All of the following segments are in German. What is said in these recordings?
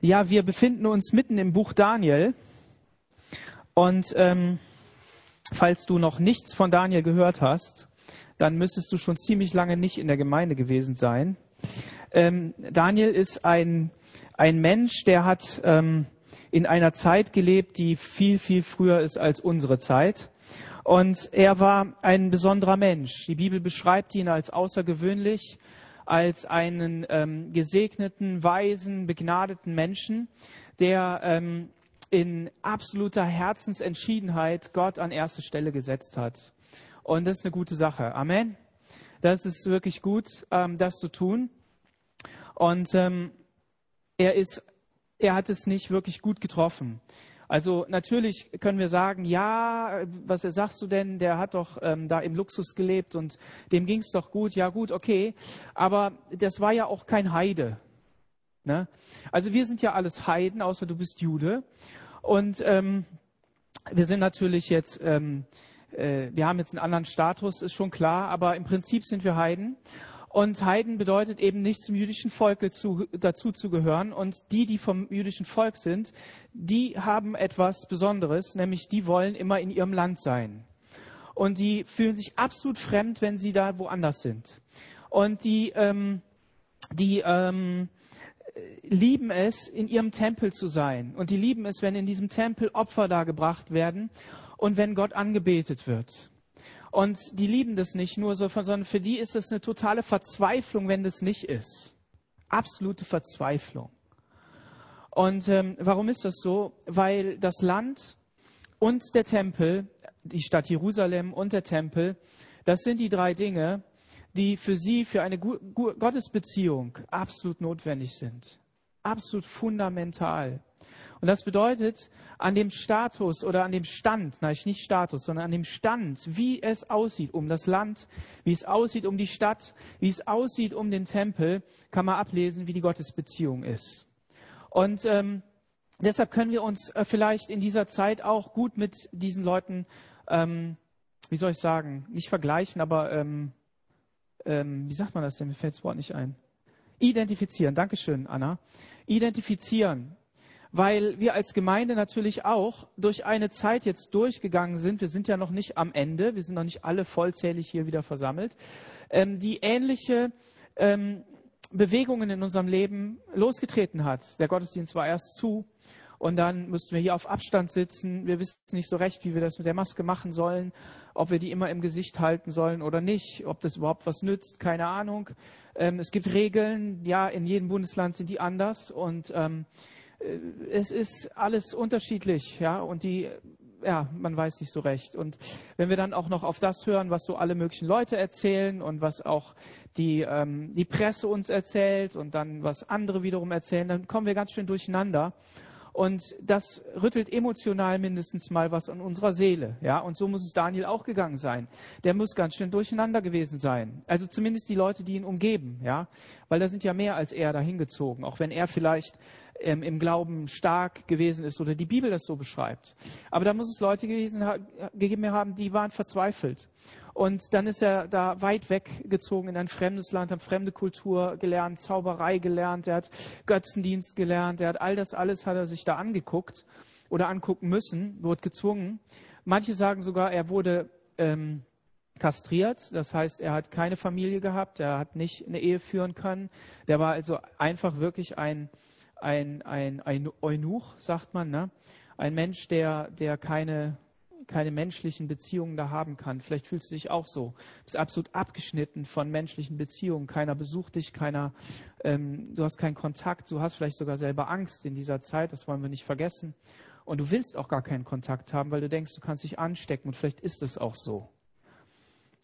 Ja, wir befinden uns mitten im Buch Daniel. Und ähm, falls du noch nichts von Daniel gehört hast, dann müsstest du schon ziemlich lange nicht in der Gemeinde gewesen sein. Ähm, Daniel ist ein, ein Mensch, der hat ähm, in einer Zeit gelebt, die viel, viel früher ist als unsere Zeit. Und er war ein besonderer Mensch. Die Bibel beschreibt ihn als außergewöhnlich als einen ähm, gesegneten, weisen, begnadeten Menschen, der ähm, in absoluter Herzensentschiedenheit Gott an erste Stelle gesetzt hat. Und das ist eine gute Sache. Amen. Das ist wirklich gut, ähm, das zu tun. Und ähm, er ist, er hat es nicht wirklich gut getroffen. Also natürlich können wir sagen, ja, was sagst du denn, der hat doch ähm, da im Luxus gelebt und dem ging es doch gut, ja gut, okay. Aber das war ja auch kein Heide. Ne? Also wir sind ja alles Heiden, außer du bist Jude. Und ähm, wir sind natürlich jetzt, ähm, äh, wir haben jetzt einen anderen Status, ist schon klar, aber im Prinzip sind wir Heiden. Und Heiden bedeutet eben nicht zum jüdischen Volk zu, dazu zu gehören. Und die, die vom jüdischen Volk sind, die haben etwas Besonderes, nämlich die wollen immer in ihrem Land sein. Und die fühlen sich absolut fremd, wenn sie da woanders sind. Und die, ähm, die ähm, lieben es, in ihrem Tempel zu sein. Und die lieben es, wenn in diesem Tempel Opfer dargebracht werden und wenn Gott angebetet wird. Und die lieben das nicht nur so, sondern für die ist es eine totale Verzweiflung, wenn das nicht ist. Absolute Verzweiflung. Und ähm, warum ist das so? Weil das Land und der Tempel, die Stadt Jerusalem und der Tempel, das sind die drei Dinge, die für sie, für eine Gottesbeziehung absolut notwendig sind. Absolut fundamental. Und das bedeutet, an dem Status oder an dem Stand, nein, nicht Status, sondern an dem Stand, wie es aussieht um das Land, wie es aussieht um die Stadt, wie es aussieht um den Tempel, kann man ablesen, wie die Gottesbeziehung ist. Und ähm, deshalb können wir uns äh, vielleicht in dieser Zeit auch gut mit diesen Leuten, ähm, wie soll ich sagen, nicht vergleichen, aber ähm, ähm, wie sagt man das denn? Mir fällt das Wort nicht ein. Identifizieren. Dankeschön, Anna. Identifizieren weil wir als Gemeinde natürlich auch durch eine Zeit jetzt durchgegangen sind. Wir sind ja noch nicht am Ende, wir sind noch nicht alle vollzählig hier wieder versammelt, ähm, die ähnliche ähm, Bewegungen in unserem Leben losgetreten hat. Der Gottesdienst war erst zu und dann mussten wir hier auf Abstand sitzen. Wir wissen nicht so recht, wie wir das mit der Maske machen sollen, ob wir die immer im Gesicht halten sollen oder nicht, ob das überhaupt was nützt, keine Ahnung. Ähm, es gibt Regeln, ja, in jedem Bundesland sind die anders und ähm, äh, es ist alles unterschiedlich, ja, und die, ja, man weiß nicht so recht. Und wenn wir dann auch noch auf das hören, was so alle möglichen Leute erzählen und was auch die, ähm, die Presse uns erzählt und dann was andere wiederum erzählen, dann kommen wir ganz schön durcheinander. Und das rüttelt emotional mindestens mal was an unserer Seele. Ja, und so muss es Daniel auch gegangen sein. Der muss ganz schön durcheinander gewesen sein. Also zumindest die Leute, die ihn umgeben. Ja, weil da sind ja mehr als er dahin gezogen. Auch wenn er vielleicht ähm, im Glauben stark gewesen ist oder die Bibel das so beschreibt. Aber da muss es Leute gewesen, gegeben haben, die waren verzweifelt. Und dann ist er da weit weggezogen in ein fremdes Land, hat fremde Kultur gelernt, Zauberei gelernt, er hat Götzendienst gelernt, er hat all das alles hat er sich da angeguckt oder angucken müssen, wurde gezwungen. Manche sagen sogar, er wurde ähm, kastriert, das heißt, er hat keine Familie gehabt, er hat nicht eine Ehe führen können. Der war also einfach wirklich ein ein, ein, ein Eunuch, sagt man, ne? ein Mensch, der, der keine, keine menschlichen Beziehungen da haben kann. Vielleicht fühlst du dich auch so. Du bist absolut abgeschnitten von menschlichen Beziehungen. Keiner besucht dich, keiner, ähm, du hast keinen Kontakt, du hast vielleicht sogar selber Angst in dieser Zeit, das wollen wir nicht vergessen. Und du willst auch gar keinen Kontakt haben, weil du denkst, du kannst dich anstecken und vielleicht ist es auch so.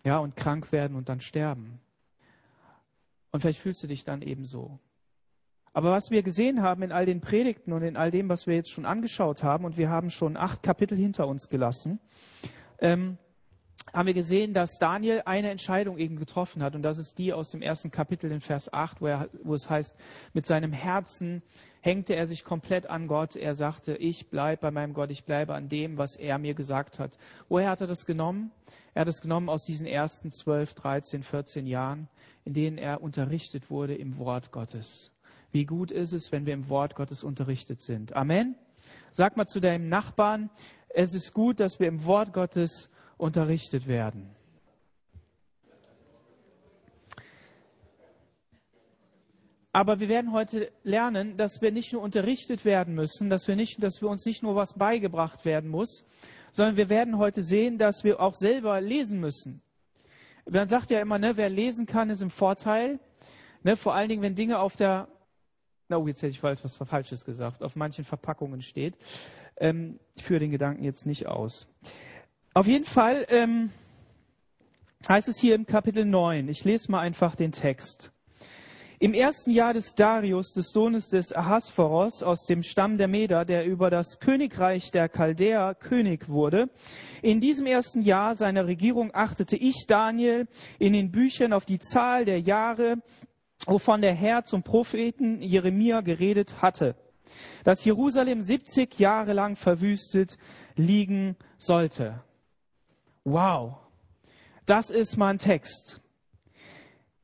Ja, und krank werden und dann sterben. Und vielleicht fühlst du dich dann eben so. Aber was wir gesehen haben in all den Predigten und in all dem, was wir jetzt schon angeschaut haben, und wir haben schon acht Kapitel hinter uns gelassen, ähm, haben wir gesehen, dass Daniel eine Entscheidung eben getroffen hat. Und das ist die aus dem ersten Kapitel in Vers 8, wo, er, wo es heißt, mit seinem Herzen hängte er sich komplett an Gott. Er sagte, ich bleibe bei meinem Gott, ich bleibe an dem, was er mir gesagt hat. Woher hat er das genommen? Er hat es genommen aus diesen ersten 12, 13, 14 Jahren, in denen er unterrichtet wurde im Wort Gottes Wie gut ist es, wenn wir im Wort Gottes unterrichtet sind. Amen. Sag mal zu deinem Nachbarn, es ist gut, dass wir im Wort Gottes unterrichtet werden. Aber wir werden heute lernen, dass wir nicht nur unterrichtet werden müssen, dass wir, nicht, dass wir uns nicht nur was beigebracht werden muss, sondern wir werden heute sehen, dass wir auch selber lesen müssen. Man sagt ja immer, ne, wer lesen kann, ist im Vorteil. Ne, vor allen Dingen, wenn Dinge auf der, oh, jetzt hätte ich was Falsches gesagt, auf manchen Verpackungen steht. Ähm, ich führe den Gedanken jetzt nicht aus. Auf jeden Fall ähm, heißt es hier im Kapitel 9, ich lese mal einfach den Text. Im ersten Jahr des Darius, des Sohnes des Ahasveros aus dem Stamm der Meder, der über das Königreich der Chaldäer König wurde, in diesem ersten Jahr seiner Regierung achtete ich, Daniel, in den Büchern auf die Zahl der Jahre, wovon der Herr zum Propheten Jeremia geredet hatte, dass Jerusalem 70 Jahre lang verwüstet liegen sollte. Wow, das ist mein Text.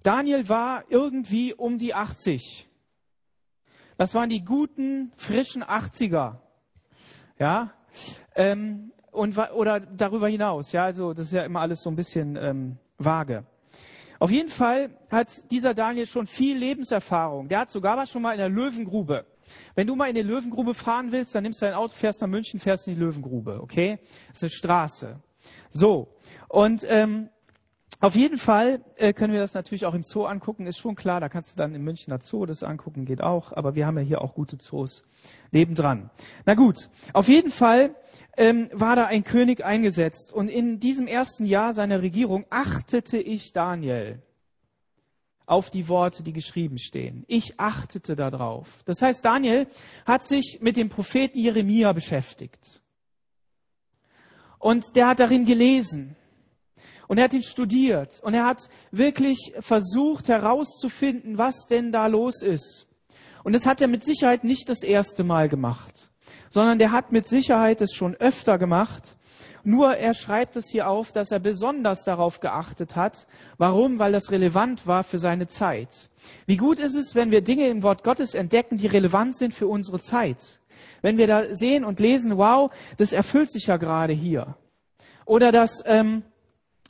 Daniel war irgendwie um die 80. Das waren die guten, frischen 80er. Ja, ähm, und, oder darüber hinaus. Ja, also das ist ja immer alles so ein bisschen ähm, vage. Auf jeden Fall hat dieser Daniel schon viel Lebenserfahrung. Der hat sogar was schon mal in der Löwengrube. Wenn du mal in die Löwengrube fahren willst, dann nimmst du dein Auto, fährst nach München, fährst in die Löwengrube. Okay? Das ist eine Straße. So. Und ähm, auf jeden Fall äh, können wir das natürlich auch im Zoo angucken, ist schon klar, da kannst du dann im Münchner Zoo das angucken, geht auch, aber wir haben ja hier auch gute Zoos nebendran. Na gut, auf jeden Fall ähm, war da ein König eingesetzt und in diesem ersten Jahr seiner Regierung achtete ich Daniel auf die Worte, die geschrieben stehen. Ich achtete darauf. Das heißt, Daniel hat sich mit dem Propheten Jeremia beschäftigt. Und der hat darin gelesen. Und er hat ihn studiert und er hat wirklich versucht herauszufinden, was denn da los ist. Und das hat er mit Sicherheit nicht das erste Mal gemacht, sondern der hat mit Sicherheit es schon öfter gemacht. Nur er schreibt es hier auf, dass er besonders darauf geachtet hat. Warum? Weil das relevant war für seine Zeit. Wie gut ist es, wenn wir Dinge im Wort Gottes entdecken, die relevant sind für unsere Zeit. Wenn wir da sehen und lesen, wow, das erfüllt sich ja gerade hier. Oder dass ähm,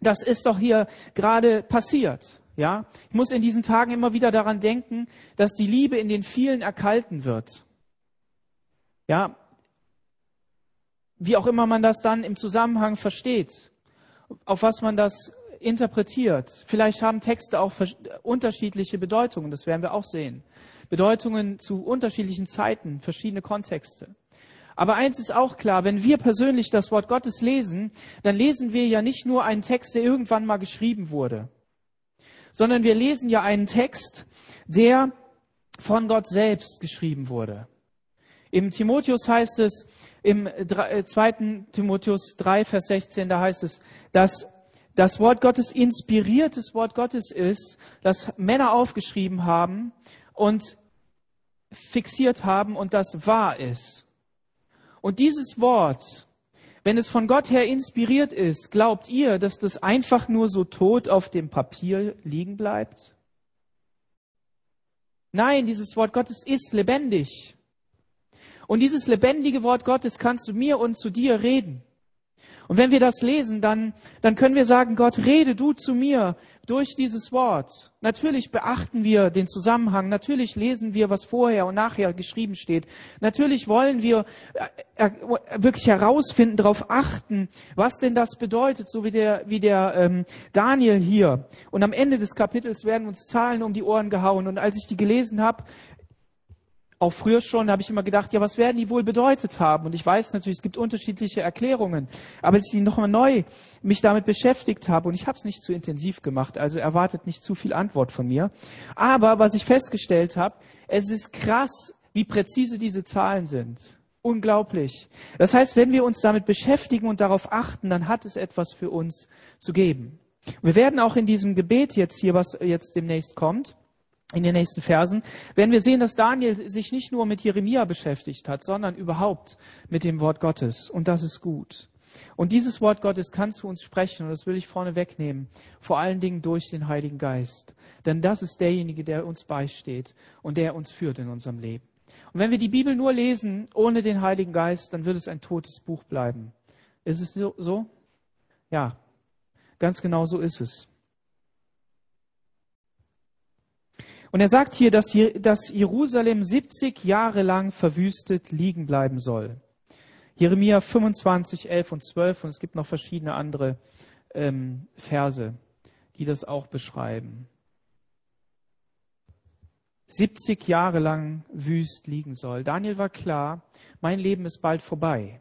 das ist doch hier gerade passiert. Ja, ich muss in diesen Tagen immer wieder daran denken, dass die Liebe in den vielen erkalten wird. Ja, wie auch immer man das dann im Zusammenhang versteht, auf was man das interpretiert. Vielleicht haben Texte auch unterschiedliche Bedeutungen, das werden wir auch sehen. Bedeutungen zu unterschiedlichen Zeiten, verschiedene Kontexte. Aber eins ist auch klar, wenn wir persönlich das Wort Gottes lesen, dann lesen wir ja nicht nur einen Text, der irgendwann mal geschrieben wurde, sondern wir lesen ja einen Text, der von Gott selbst geschrieben wurde. Im Timotheus heißt es, im 2. Äh, Timotheus 3, Vers 16, da heißt es, dass das Wort Gottes inspiriertes Wort Gottes ist, das Männer aufgeschrieben haben und fixiert haben und das wahr ist. Und dieses Wort, wenn es von Gott her inspiriert ist, glaubt ihr, dass das einfach nur so tot auf dem Papier liegen bleibt? Nein, dieses Wort Gottes ist lebendig. Und dieses lebendige Wort Gottes kannst du mir und zu dir reden. Und wenn wir das lesen, dann, dann können wir sagen, Gott, rede du zu mir durch dieses Wort. Natürlich beachten wir den Zusammenhang. Natürlich lesen wir, was vorher und nachher geschrieben steht. Natürlich wollen wir äh, äh, wirklich herausfinden, darauf achten, was denn das bedeutet, so wie der, wie der ähm, Daniel hier. Und am Ende des Kapitels werden uns Zahlen um die Ohren gehauen. Und als ich die gelesen habe, auch früher schon habe ich immer gedacht, ja, was werden die wohl bedeutet haben? Und ich weiß natürlich, es gibt unterschiedliche Erklärungen. Aber als ich nochmal neu mich damit beschäftigt habe, und ich habe es nicht zu intensiv gemacht, also erwartet nicht zu viel Antwort von mir. Aber was ich festgestellt habe, es ist krass, wie präzise diese Zahlen sind. Unglaublich. Das heißt, wenn wir uns damit beschäftigen und darauf achten, dann hat es etwas für uns zu geben. Wir werden auch in diesem Gebet jetzt hier, was jetzt demnächst kommt, in den nächsten Versen, werden wir sehen, dass Daniel sich nicht nur mit Jeremia beschäftigt hat, sondern überhaupt mit dem Wort Gottes. Und das ist gut. Und dieses Wort Gottes kann zu uns sprechen, und das will ich vorne wegnehmen, vor allen Dingen durch den Heiligen Geist. Denn das ist derjenige, der uns beisteht und der uns führt in unserem Leben. Und wenn wir die Bibel nur lesen ohne den Heiligen Geist, dann wird es ein totes Buch bleiben. Ist es so? Ja, ganz genau so ist es. Und er sagt hier, dass Jerusalem 70 Jahre lang verwüstet liegen bleiben soll. Jeremia 25, 11 und 12 und es gibt noch verschiedene andere ähm, Verse, die das auch beschreiben. 70 Jahre lang wüst liegen soll. Daniel war klar, mein Leben ist bald vorbei.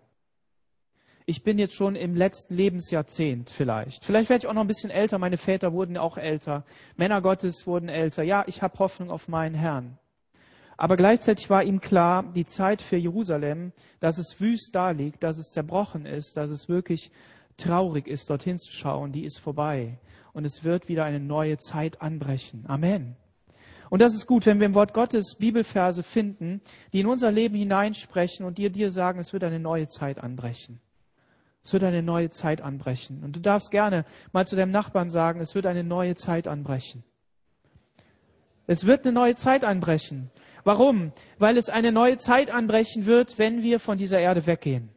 Ich bin jetzt schon im letzten Lebensjahrzehnt vielleicht. Vielleicht werde ich auch noch ein bisschen älter. Meine Väter wurden auch älter. Männer Gottes wurden älter. Ja, ich habe Hoffnung auf meinen Herrn. Aber gleichzeitig war ihm klar, die Zeit für Jerusalem, dass es wüst da liegt, dass es zerbrochen ist, dass es wirklich traurig ist, dorthin zu schauen, die ist vorbei. Und es wird wieder eine neue Zeit anbrechen. Amen. Und das ist gut, wenn wir im Wort Gottes Bibelverse finden, die in unser Leben hineinsprechen und dir dir sagen, es wird eine neue Zeit anbrechen. Es wird eine neue Zeit anbrechen. Und du darfst gerne mal zu deinem Nachbarn sagen, es wird eine neue Zeit anbrechen. Es wird eine neue Zeit anbrechen. Warum? Weil es eine neue Zeit anbrechen wird, wenn wir von dieser Erde weggehen.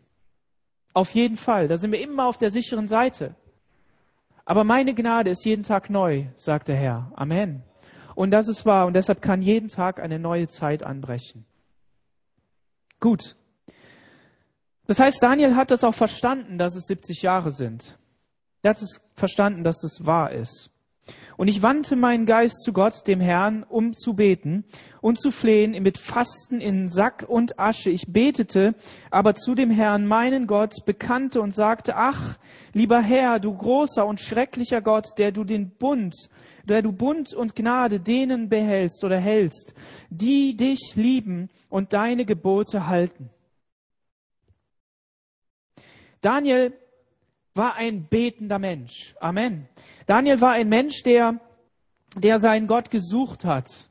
Auf jeden Fall. Da sind wir immer auf der sicheren Seite. Aber meine Gnade ist jeden Tag neu, sagt der Herr. Amen. Und das ist wahr. Und deshalb kann jeden Tag eine neue Zeit anbrechen. Gut. Das heißt, Daniel hat das auch verstanden, dass es 70 Jahre sind. Er hat es verstanden, dass es wahr ist. Und ich wandte meinen Geist zu Gott, dem Herrn, um zu beten und zu flehen mit Fasten in Sack und Asche. Ich betete aber zu dem Herrn, meinen Gott, bekannte und sagte, ach, lieber Herr, du großer und schrecklicher Gott, der du den Bund, der du Bund und Gnade denen behältst oder hältst, die dich lieben und deine Gebote halten. Daniel war ein betender Mensch. Amen. Daniel war ein Mensch, der, der seinen Gott gesucht hat.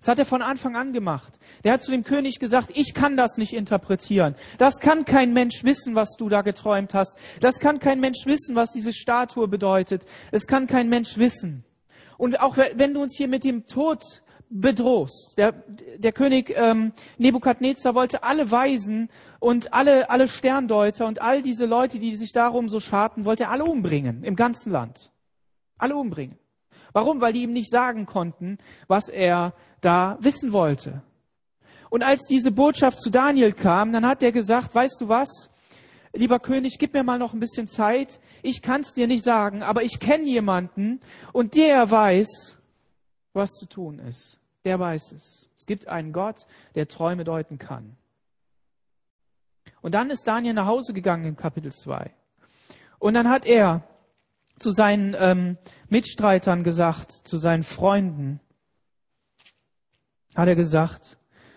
Das hat er von Anfang an gemacht. Der hat zu dem König gesagt, ich kann das nicht interpretieren. Das kann kein Mensch wissen, was du da geträumt hast. Das kann kein Mensch wissen, was diese Statue bedeutet. Es kann kein Mensch wissen. Und auch wenn du uns hier mit dem Tod bedrohst. Der, der König ähm, Nebukadnezar wollte alle Weisen und alle, alle Sterndeuter und all diese Leute, die sich darum so scharten, wollte er alle umbringen im ganzen Land. Alle umbringen. Warum? Weil die ihm nicht sagen konnten, was er da wissen wollte. Und als diese Botschaft zu Daniel kam, dann hat er gesagt, weißt du was? Lieber König, gib mir mal noch ein bisschen Zeit. Ich kann es dir nicht sagen, aber ich kenne jemanden und der weiß, was zu tun ist. Der weiß es. Es gibt einen Gott, der Träume deuten kann. Und dann ist Daniel nach Hause gegangen im Kapitel 2. Und dann hat er zu seinen ähm, Mitstreitern gesagt, zu seinen Freunden, hat er gesagt,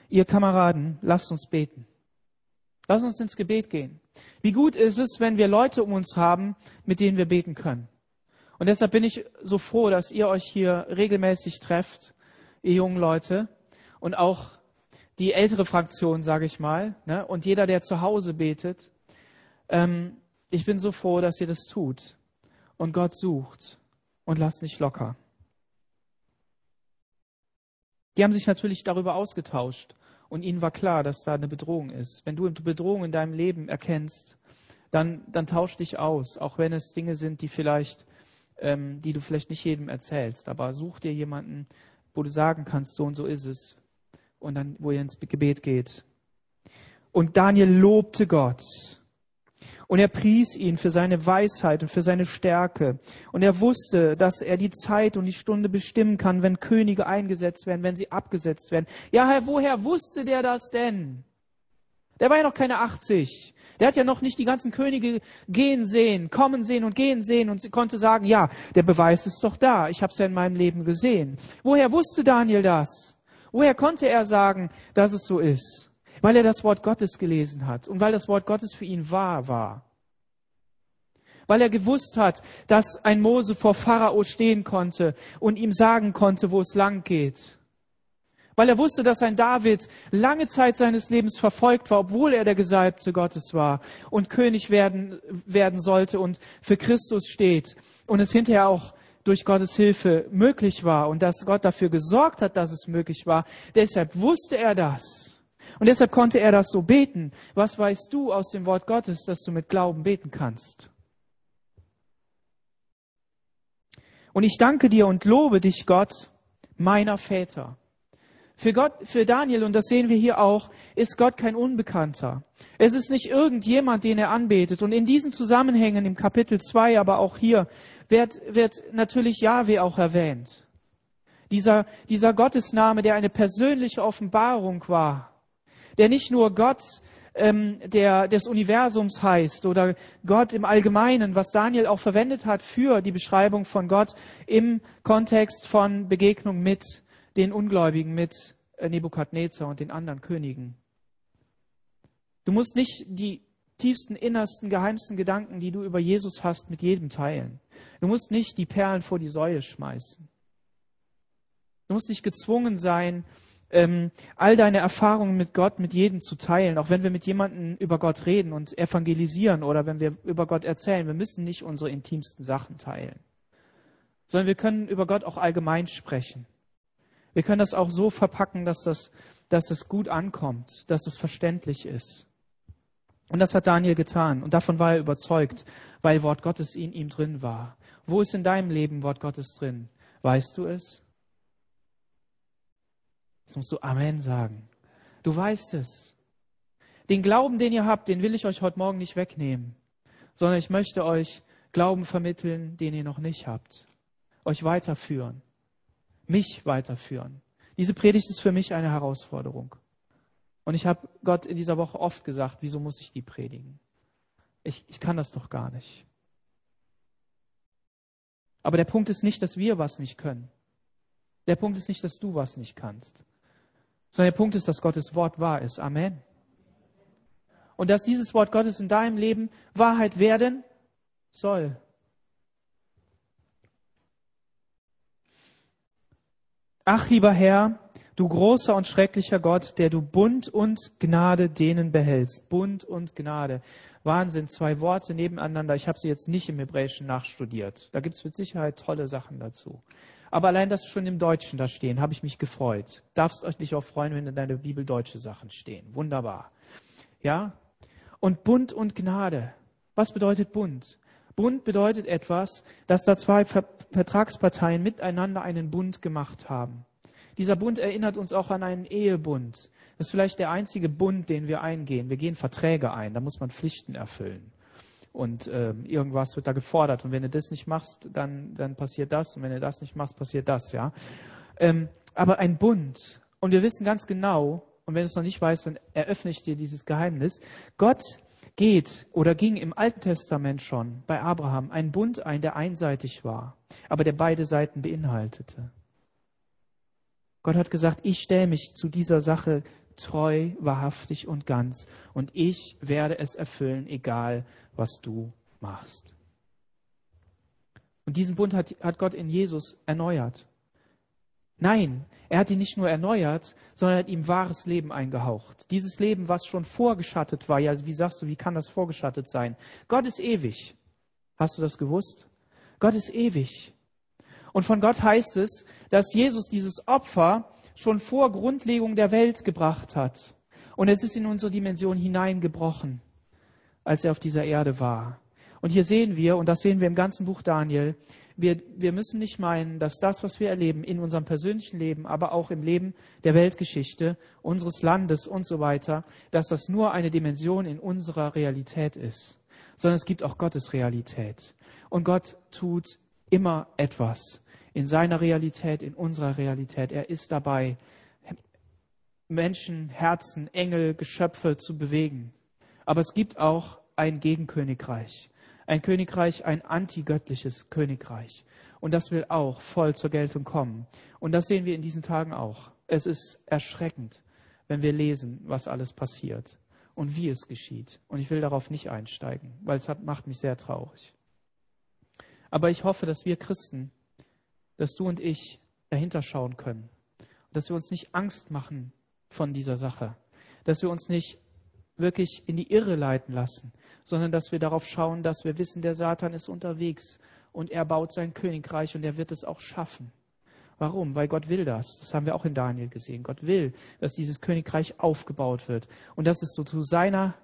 ihr Kameraden, lasst uns beten. Lasst uns ins Gebet gehen. Wie gut ist es, wenn wir Leute um uns haben, mit denen wir beten können. Und deshalb bin ich so froh, dass ihr euch hier regelmäßig trefft, ihr jungen Leute, und auch die ältere Fraktion, sage ich mal, ne? und jeder, der zu Hause betet. Ähm, ich bin so froh, dass ihr das tut und Gott sucht und lasst nicht locker. Die haben sich natürlich darüber ausgetauscht und ihnen war klar, dass da eine Bedrohung ist. Wenn du eine Bedrohung in deinem Leben erkennst, dann, dann tausch dich aus, auch wenn es Dinge sind, die vielleicht ähm, die du vielleicht nicht jedem erzählst. Aber such dir jemanden, wo du sagen kannst, so und so ist es. Und dann, wo ihr ins Gebet geht. Und Daniel lobte Gott. Und er pries ihn für seine Weisheit und für seine Stärke. Und er wusste, dass er die Zeit und die Stunde bestimmen kann, wenn Könige eingesetzt werden, wenn sie abgesetzt werden. Ja, Herr, woher wusste der das denn? Der war ja noch keine 80. Der hat ja noch nicht die ganzen Könige gehen sehen, kommen sehen und gehen sehen und konnte sagen, ja, der Beweis ist doch da. Ich habe es ja in meinem Leben gesehen. Woher wusste Daniel das? Woher konnte er sagen, dass es so ist? Weil er das Wort Gottes gelesen hat und weil das Wort Gottes für ihn wahr war. Weil er gewusst hat, dass ein Mose vor Pharao stehen konnte und ihm sagen konnte, wo es lang geht weil er wusste, dass ein David lange Zeit seines Lebens verfolgt war, obwohl er der Gesalbte Gottes war und König werden, werden sollte und für Christus steht und es hinterher auch durch Gottes Hilfe möglich war und dass Gott dafür gesorgt hat, dass es möglich war. Deshalb wusste er das. Und deshalb konnte er das so beten. Was weißt du aus dem Wort Gottes, dass du mit Glauben beten kannst? Und ich danke dir und lobe dich, Gott, meiner Väter. Für Gott, für Daniel, und das sehen wir hier auch, ist Gott kein Unbekannter. Es ist nicht irgendjemand, den er anbetet. Und in diesen Zusammenhängen im Kapitel 2, aber auch hier, wird, wird natürlich Yahweh auch erwähnt. Dieser, dieser Gottesname, der eine persönliche Offenbarung war, der nicht nur Gott ähm, der, des Universums heißt oder Gott im Allgemeinen, was Daniel auch verwendet hat für die Beschreibung von Gott im Kontext von Begegnung mit den Ungläubigen, mit äh, Nebukadnezar und den anderen Königen. Du musst nicht die tiefsten, innersten, geheimsten Gedanken, die du über Jesus hast, mit jedem teilen. Du musst nicht die Perlen vor die Säule schmeißen. Du musst nicht gezwungen sein, ähm, all deine Erfahrungen mit Gott mit jedem zu teilen, auch wenn wir mit jemandem über Gott reden und evangelisieren oder wenn wir über Gott erzählen. Wir müssen nicht unsere intimsten Sachen teilen, sondern wir können über Gott auch allgemein sprechen. Wir können das auch so verpacken, dass das, dass es gut ankommt, dass es verständlich ist. Und das hat Daniel getan und davon war er überzeugt, weil Wort Gottes in ihm drin war. Wo ist in deinem Leben Wort Gottes drin? Weißt du es? Jetzt musst du Amen sagen. Du weißt es. Den Glauben, den ihr habt, den will ich euch heute Morgen nicht wegnehmen, sondern ich möchte euch Glauben vermitteln, den ihr noch nicht habt. Euch weiterführen. Mich weiterführen. Diese Predigt ist für mich eine Herausforderung. Und ich habe Gott in dieser Woche oft gesagt, wieso muss ich die predigen? Ich, ich kann das doch gar nicht. Aber der Punkt ist nicht, dass wir was nicht können. Der Punkt ist nicht, dass du was nicht kannst sondern der Punkt ist, dass Gottes Wort wahr ist. Amen. Und dass dieses Wort Gottes in deinem Leben Wahrheit werden soll. Ach, lieber Herr, du großer und schrecklicher Gott, der du Bund und Gnade denen behältst. Bund und Gnade. Wahnsinn, zwei Worte nebeneinander. Ich habe sie jetzt nicht im Hebräischen nachstudiert. Da gibt es mit Sicherheit tolle Sachen dazu. Aber allein das schon im Deutschen da stehen, habe ich mich gefreut. Darfst euch nicht auch freuen, wenn in deiner Bibel deutsche Sachen stehen. Wunderbar. Ja? Und Bund und Gnade. Was bedeutet Bund? Bund bedeutet etwas, dass da zwei Vertragsparteien miteinander einen Bund gemacht haben. Dieser Bund erinnert uns auch an einen Ehebund. Das ist vielleicht der einzige Bund, den wir eingehen. Wir gehen Verträge ein, da muss man Pflichten erfüllen und äh, irgendwas wird da gefordert. Und wenn du das nicht machst, dann, dann passiert das. Und wenn du das nicht machst, passiert das, ja. Ähm, aber ein Bund. Und wir wissen ganz genau, und wenn du es noch nicht weißt, dann eröffne ich dir dieses Geheimnis. Gott geht oder ging im Alten Testament schon bei Abraham einen Bund ein, der einseitig war, aber der beide Seiten beinhaltete. Gott hat gesagt, ich stelle mich zu dieser Sache treu, wahrhaftig und ganz. Und ich werde es erfüllen, egal was du machst. Und diesen Bund hat, hat Gott in Jesus erneuert. Nein, er hat ihn nicht nur erneuert, sondern er hat ihm wahres Leben eingehaucht. Dieses Leben, was schon vorgeschattet war. Ja, wie sagst du, wie kann das vorgeschattet sein? Gott ist ewig. Hast du das gewusst? Gott ist ewig. Und von Gott heißt es, dass Jesus dieses Opfer schon vor Grundlegung der Welt gebracht hat. Und es ist in unsere Dimension hineingebrochen, als er auf dieser Erde war. Und hier sehen wir, und das sehen wir im ganzen Buch Daniel, wir, wir müssen nicht meinen, dass das, was wir erleben in unserem persönlichen Leben, aber auch im Leben der Weltgeschichte, unseres Landes und so weiter, dass das nur eine Dimension in unserer Realität ist, sondern es gibt auch Gottes Realität. Und Gott tut immer etwas in seiner Realität, in unserer Realität. Er ist dabei, Menschen, Herzen, Engel, Geschöpfe zu bewegen. Aber es gibt auch ein Gegenkönigreich. Ein Königreich, ein antigöttliches Königreich. Und das will auch voll zur Geltung kommen. Und das sehen wir in diesen Tagen auch. Es ist erschreckend, wenn wir lesen, was alles passiert und wie es geschieht. Und ich will darauf nicht einsteigen, weil es hat, macht mich sehr traurig. Aber ich hoffe, dass wir Christen dass du und ich dahinter schauen können Dass wir uns nicht Angst machen von dieser Sache. Dass wir uns nicht wirklich in die Irre leiten lassen, sondern dass wir darauf schauen, dass wir wissen, der Satan ist unterwegs und er baut sein Königreich und er wird es auch schaffen. Warum? Weil Gott will das. Das haben wir auch in Daniel gesehen. Gott will, dass dieses Königreich aufgebaut wird und dass es so zu seiner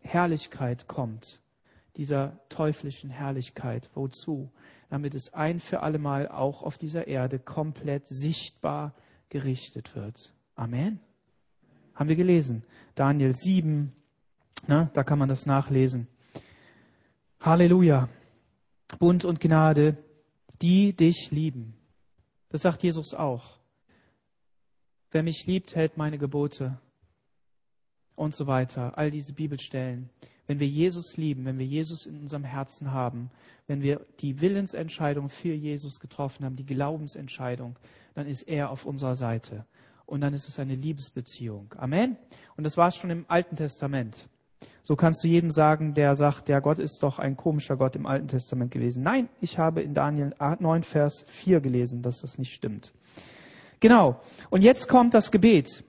Herrlichkeit kommt, dieser teuflischen Herrlichkeit. Wozu? Damit es ein für allemal auch auf dieser Erde komplett sichtbar gerichtet wird. Amen. Haben wir gelesen. Daniel 7, ne, da kann man das nachlesen. Halleluja. Bund und Gnade, die dich lieben. Das sagt Jesus auch. Wer mich liebt, hält meine Gebote und so weiter. All diese Bibelstellen. Wenn wir Jesus lieben, wenn wir Jesus in unserem Herzen haben, wenn wir die Willensentscheidung für Jesus getroffen haben, die Glaubensentscheidung, dann ist er auf unserer Seite. Und dann ist es eine Liebesbeziehung. Amen. Und das war es schon im Alten Testament. So kannst du jedem sagen, der sagt, der Gott ist doch ein komischer Gott im Alten Testament gewesen. Nein, ich habe in Daniel 9, Vers 4 gelesen, dass das nicht stimmt. Genau. Und jetzt kommt das Gebet.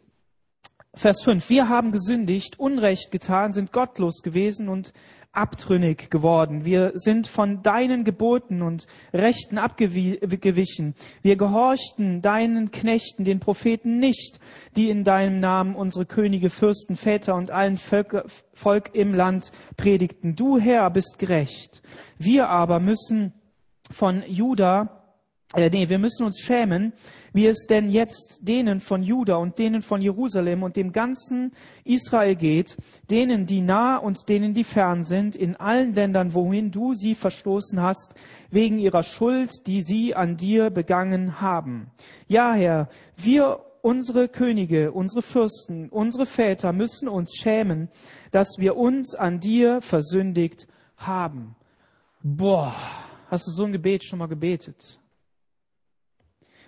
Vers 5. Wir haben gesündigt, Unrecht getan, sind gottlos gewesen und abtrünnig geworden. Wir sind von deinen Geboten und Rechten abgewichen. Wir gehorchten deinen Knechten, den Propheten nicht, die in deinem Namen unsere Könige, Fürsten, Väter und allen Völker, Volk im Land predigten. Du Herr bist gerecht. Wir aber müssen von Juda äh, nee, wir müssen uns schämen, wie es denn jetzt denen von Juda und denen von Jerusalem und dem ganzen Israel geht, denen, die nah und denen, die fern sind, in allen Ländern, wohin du sie verstoßen hast, wegen ihrer Schuld, die sie an dir begangen haben. Ja, Herr, wir unsere Könige, unsere Fürsten, unsere Väter müssen uns schämen, dass wir uns an dir versündigt haben. Boah, hast du so ein Gebet schon mal gebetet?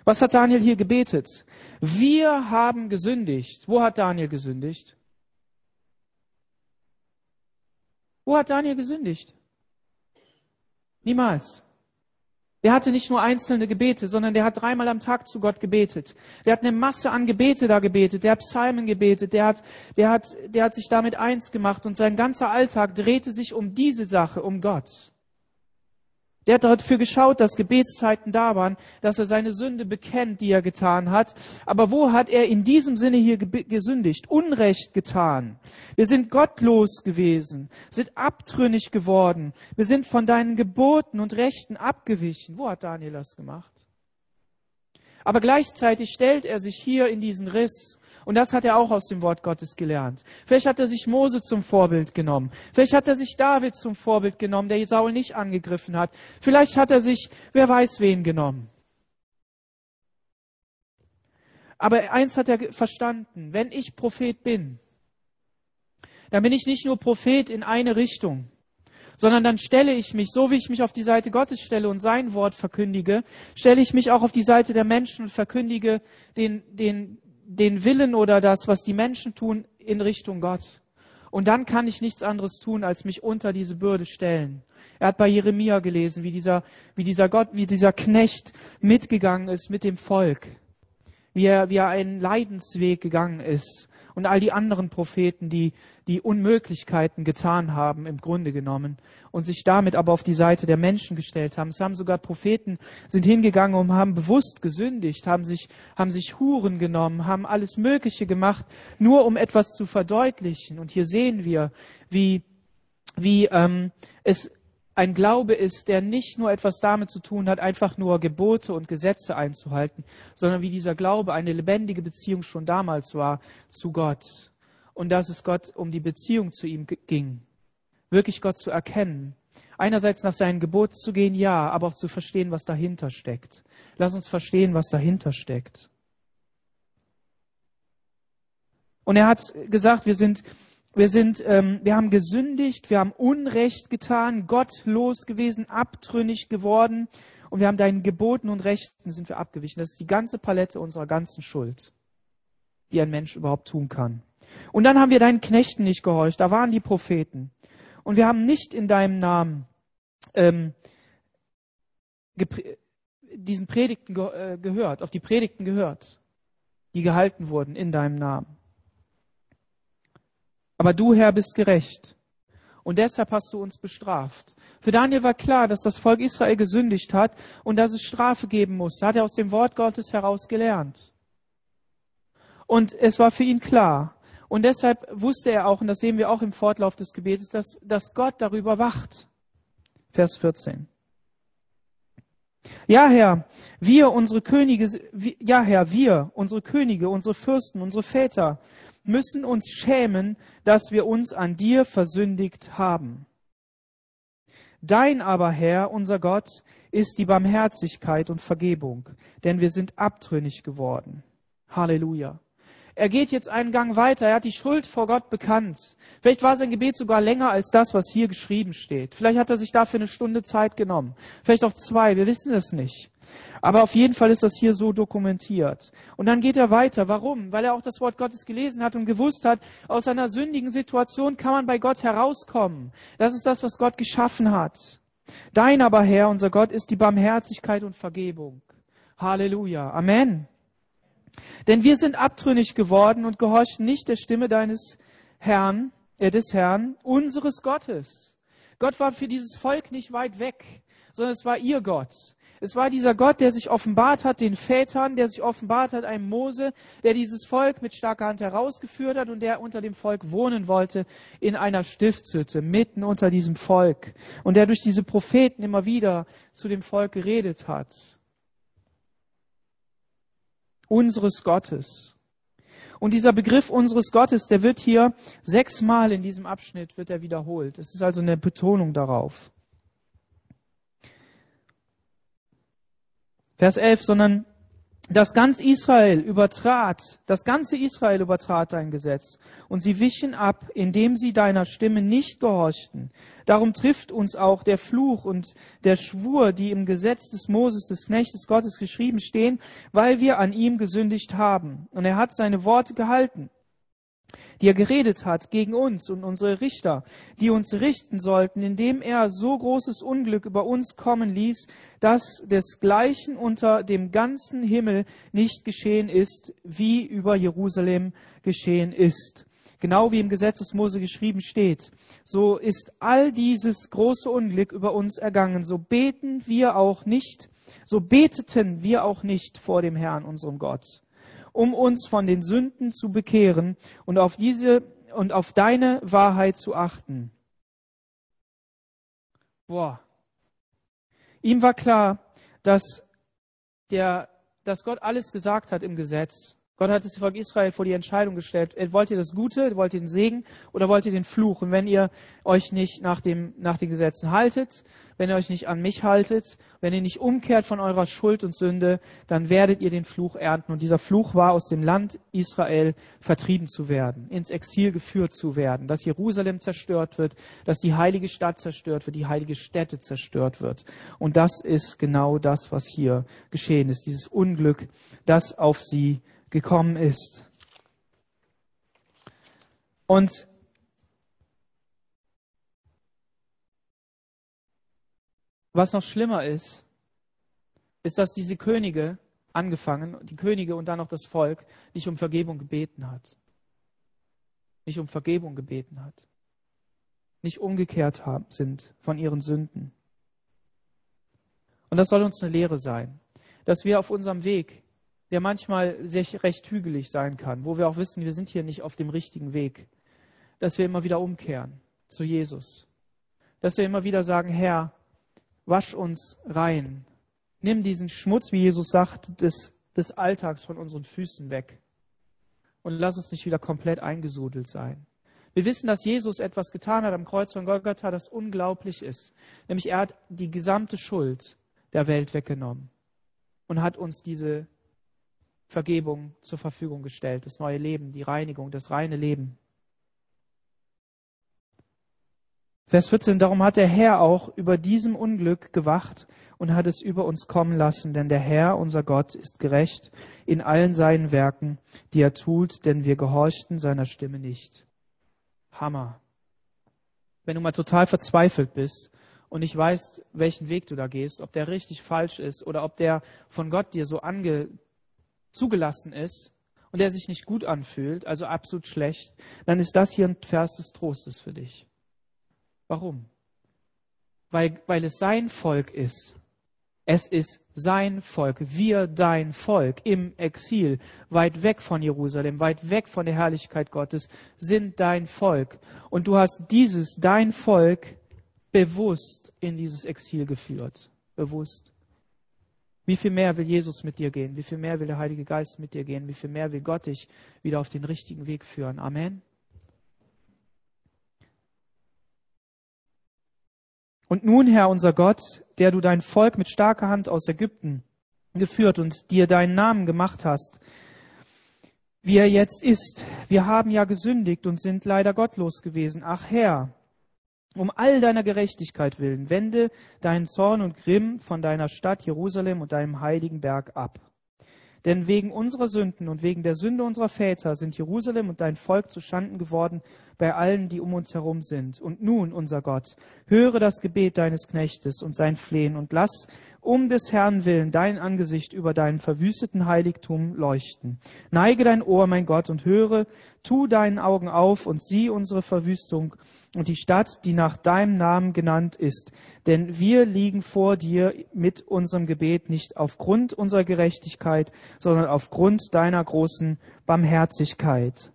Was hat Daniel hier gebetet? Wir haben gesündigt. Wo hat Daniel gesündigt? Wo hat Daniel gesündigt? Niemals. Der hatte nicht nur einzelne Gebete, sondern der hat dreimal am Tag zu Gott gebetet. Der hat eine Masse an Gebete da gebetet. Der hat Psalmen gebetet. Der hat, der hat, der hat sich damit eins gemacht und sein ganzer Alltag drehte sich um diese Sache, um Gott. Der hat dafür geschaut, dass Gebetszeiten da waren, dass er seine Sünde bekennt, die er getan hat. Aber wo hat er in diesem Sinne hier gesündigt? Unrecht getan. Wir sind gottlos gewesen, sind abtrünnig geworden. Wir sind von deinen Geboten und Rechten abgewichen. Wo hat Daniel das gemacht? Aber gleichzeitig stellt er sich hier in diesen Riss und das hat er auch aus dem Wort Gottes gelernt. Vielleicht hat er sich Mose zum Vorbild genommen. Vielleicht hat er sich David zum Vorbild genommen, der Saul nicht angegriffen hat. Vielleicht hat er sich, wer weiß wen genommen. Aber eins hat er verstanden. Wenn ich Prophet bin, dann bin ich nicht nur Prophet in eine Richtung, sondern dann stelle ich mich, so wie ich mich auf die Seite Gottes stelle und sein Wort verkündige, stelle ich mich auch auf die Seite der Menschen und verkündige den, den, den Willen oder das, was die Menschen tun, in Richtung Gott. Und dann kann ich nichts anderes tun, als mich unter diese Bürde stellen. Er hat bei Jeremia gelesen, wie dieser, wie dieser Gott, wie dieser Knecht mitgegangen ist mit dem Volk. Wie er, wie er einen Leidensweg gegangen ist und all die anderen Propheten, die die Unmöglichkeiten getan haben, im Grunde genommen, und sich damit aber auf die Seite der Menschen gestellt haben. Es haben sogar Propheten, sind hingegangen und haben bewusst gesündigt, haben sich, haben sich Huren genommen, haben alles Mögliche gemacht, nur um etwas zu verdeutlichen. Und hier sehen wir, wie, wie ähm, es ein Glaube ist, der nicht nur etwas damit zu tun hat, einfach nur Gebote und Gesetze einzuhalten, sondern wie dieser Glaube eine lebendige Beziehung schon damals war zu Gott. Und dass es Gott um die Beziehung zu ihm ging. Wirklich Gott zu erkennen. Einerseits nach seinen Geboten zu gehen, ja, aber auch zu verstehen, was dahinter steckt. Lass uns verstehen, was dahinter steckt. Und er hat gesagt, wir sind wir sind, ähm, wir haben gesündigt, wir haben Unrecht getan, gottlos gewesen, abtrünnig geworden und wir haben deinen Geboten und Rechten sind wir abgewichen. Das ist die ganze Palette unserer ganzen Schuld, die ein Mensch überhaupt tun kann. Und dann haben wir deinen Knechten nicht gehorcht. Da waren die Propheten. Und wir haben nicht in deinem Namen ähm, diesen Predigten ge äh, gehört, auf die Predigten gehört. die gehalten wurden in deinem Namen. Aber du, Herr, bist gerecht. Und deshalb hast du uns bestraft. Für Daniel war klar, dass das Volk Israel gesündigt hat und dass es Strafe geben muss. Da hat er aus dem Wort Gottes heraus gelernt. Und es war für ihn klar. Und deshalb wusste er auch, und das sehen wir auch im Fortlauf des Gebetes, dass, dass Gott darüber wacht. Vers 14. Ja, Herr, wir, unsere Könige, ja, Herr, wir, unsere Könige, unsere Fürsten, unsere Väter, müssen uns schämen, dass wir uns an dir versündigt haben. Dein aber, Herr, unser Gott, ist die Barmherzigkeit und Vergebung, denn wir sind abtrünnig geworden. Halleluja. Er geht jetzt einen Gang weiter. Er hat die Schuld vor Gott bekannt. Vielleicht war sein Gebet sogar länger als das, was hier geschrieben steht. Vielleicht hat er sich dafür eine Stunde Zeit genommen. Vielleicht auch zwei. Wir wissen es nicht. Aber auf jeden Fall ist das hier so dokumentiert. Und dann geht er weiter. Warum? Weil er auch das Wort Gottes gelesen hat und gewusst hat, aus einer sündigen Situation kann man bei Gott herauskommen. Das ist das, was Gott geschaffen hat. Dein aber, Herr, unser Gott, ist die Barmherzigkeit und Vergebung. Halleluja. Amen. Denn wir sind abtrünnig geworden und gehorchen nicht der Stimme deines Herrn, äh, des Herrn, unseres Gottes. Gott war für dieses Volk nicht weit weg, sondern es war ihr Gott. Es war dieser Gott, der sich offenbart hat den Vätern, der sich offenbart hat einem Mose, der dieses Volk mit starker Hand herausgeführt hat und der unter dem Volk wohnen wollte in einer Stiftshütte, mitten unter diesem Volk. Und der durch diese Propheten immer wieder zu dem Volk geredet hat unseres Gottes. Und dieser Begriff unseres Gottes, der wird hier sechsmal in diesem Abschnitt wird er wiederholt. Es ist also eine Betonung darauf. Vers 11, sondern das ganz Israel übertrat, das ganze Israel übertrat dein Gesetz, und sie wichen ab, indem sie deiner Stimme nicht gehorchten. Darum trifft uns auch der Fluch und der Schwur, die im Gesetz des Moses, des Knechtes Gottes geschrieben stehen, weil wir an ihm gesündigt haben. Und er hat seine Worte gehalten die er geredet hat gegen uns und unsere Richter, die uns richten sollten, indem er so großes Unglück über uns kommen ließ, dass desgleichen unter dem ganzen Himmel nicht geschehen ist, wie über Jerusalem geschehen ist. Genau wie im Gesetz des Mose geschrieben steht, so ist all dieses große Unglück über uns ergangen. So beten wir auch nicht, so beteten wir auch nicht vor dem Herrn, unserem Gott um uns von den Sünden zu bekehren und auf diese und auf deine Wahrheit zu achten. Boah. Ihm war klar, dass der, dass Gott alles gesagt hat im Gesetz. Gott hat das Volk Israel vor die Entscheidung gestellt. Wollt ihr das Gute, wollt ihr den Segen oder wollt ihr den Fluch? Und wenn ihr euch nicht nach, dem, nach den Gesetzen haltet, wenn ihr euch nicht an mich haltet, wenn ihr nicht umkehrt von eurer Schuld und Sünde, dann werdet ihr den Fluch ernten. Und dieser Fluch war, aus dem Land Israel vertrieben zu werden, ins Exil geführt zu werden, dass Jerusalem zerstört wird, dass die heilige Stadt zerstört wird, die heilige Stätte zerstört wird. Und das ist genau das, was hier geschehen ist, dieses Unglück, das auf sie gekommen ist. Und was noch schlimmer ist, ist, dass diese Könige angefangen, die Könige und dann auch das Volk, nicht um Vergebung gebeten hat. Nicht um Vergebung gebeten hat. Nicht umgekehrt haben, sind von ihren Sünden. Und das soll uns eine Lehre sein, dass wir auf unserem Weg der manchmal sehr recht hügelig sein kann, wo wir auch wissen, wir sind hier nicht auf dem richtigen Weg, dass wir immer wieder umkehren zu Jesus. Dass wir immer wieder sagen, Herr, wasch uns rein. Nimm diesen Schmutz, wie Jesus sagt, des, des Alltags von unseren Füßen weg. Und lass uns nicht wieder komplett eingesudelt sein. Wir wissen, dass Jesus etwas getan hat am Kreuz von Golgatha, das unglaublich ist. Nämlich er hat die gesamte Schuld der Welt weggenommen und hat uns diese Vergebung zur Verfügung gestellt, das neue Leben, die Reinigung, das reine Leben. Vers 14, darum hat der Herr auch über diesem Unglück gewacht und hat es über uns kommen lassen, denn der Herr, unser Gott, ist gerecht in allen seinen Werken, die er tut, denn wir gehorchten seiner Stimme nicht. Hammer. Wenn du mal total verzweifelt bist und nicht weißt, welchen Weg du da gehst, ob der richtig falsch ist oder ob der von Gott dir so ange zugelassen ist und der sich nicht gut anfühlt, also absolut schlecht, dann ist das hier ein Vers des Trostes für dich. Warum? Weil, weil es sein Volk ist. Es ist sein Volk, wir dein Volk im Exil, weit weg von Jerusalem, weit weg von der Herrlichkeit Gottes, sind dein Volk. Und du hast dieses, dein Volk, bewusst in dieses Exil geführt. Bewusst. Wie viel mehr will Jesus mit dir gehen? Wie viel mehr will der Heilige Geist mit dir gehen? Wie viel mehr will Gott dich wieder auf den richtigen Weg führen? Amen. Und nun, Herr unser Gott, der du dein Volk mit starker Hand aus Ägypten geführt und dir deinen Namen gemacht hast, wie er jetzt ist. Wir haben ja gesündigt und sind leider gottlos gewesen. Ach Herr, um all deiner Gerechtigkeit willen, wende deinen Zorn und Grimm von deiner Stadt Jerusalem und deinem heiligen Berg ab. Denn wegen unserer Sünden und wegen der Sünde unserer Väter sind Jerusalem und dein Volk zu Schanden geworden bei allen, die um uns herum sind. Und nun, unser Gott, höre das Gebet deines Knechtes und sein Flehen und lass um des Herrn willen dein Angesicht über deinen verwüsteten Heiligtum leuchten. Neige dein Ohr, mein Gott, und höre, tu deinen Augen auf und sieh unsere Verwüstung und die Stadt, die nach deinem Namen genannt ist. Denn wir liegen vor dir mit unserem Gebet nicht aufgrund unserer Gerechtigkeit, sondern aufgrund deiner großen Barmherzigkeit.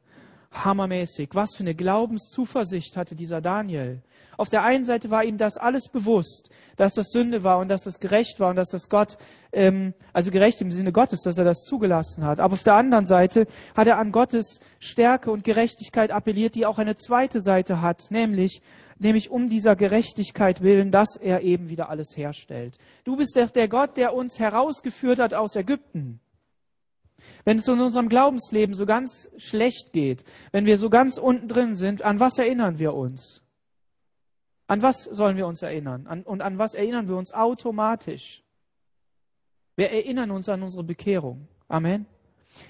Hammermäßig. Was für eine Glaubenszuversicht hatte dieser Daniel. Auf der einen Seite war ihm das alles bewusst, dass das Sünde war und dass das gerecht war und dass das Gott, ähm, also gerecht im Sinne Gottes, dass er das zugelassen hat. Aber auf der anderen Seite hat er an Gottes Stärke und Gerechtigkeit appelliert, die auch eine zweite Seite hat, nämlich nämlich um dieser Gerechtigkeit willen, dass er eben wieder alles herstellt. Du bist der, der Gott, der uns herausgeführt hat aus Ägypten. Wenn es in unserem Glaubensleben so ganz schlecht geht, wenn wir so ganz unten drin sind, an was erinnern wir uns? An was sollen wir uns erinnern? An, und an was erinnern wir uns automatisch? Wir erinnern uns an unsere Bekehrung. Amen.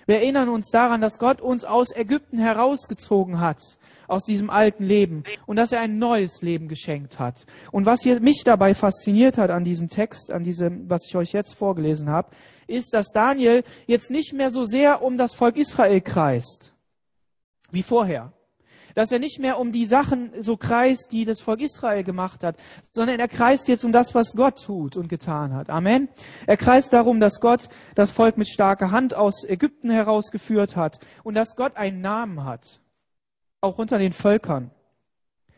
Wir erinnern uns daran, dass Gott uns aus Ägypten herausgezogen hat, aus diesem alten Leben, und dass er ein neues Leben geschenkt hat. Und was hier mich dabei fasziniert hat an diesem Text, an diesem, was ich euch jetzt vorgelesen habe, ist, dass Daniel jetzt nicht mehr so sehr um das Volk Israel kreist, wie vorher dass er nicht mehr um die Sachen so kreist, die das Volk Israel gemacht hat, sondern er kreist jetzt um das, was Gott tut und getan hat. Amen. Er kreist darum, dass Gott das Volk mit starker Hand aus Ägypten herausgeführt hat und dass Gott einen Namen hat, auch unter den Völkern.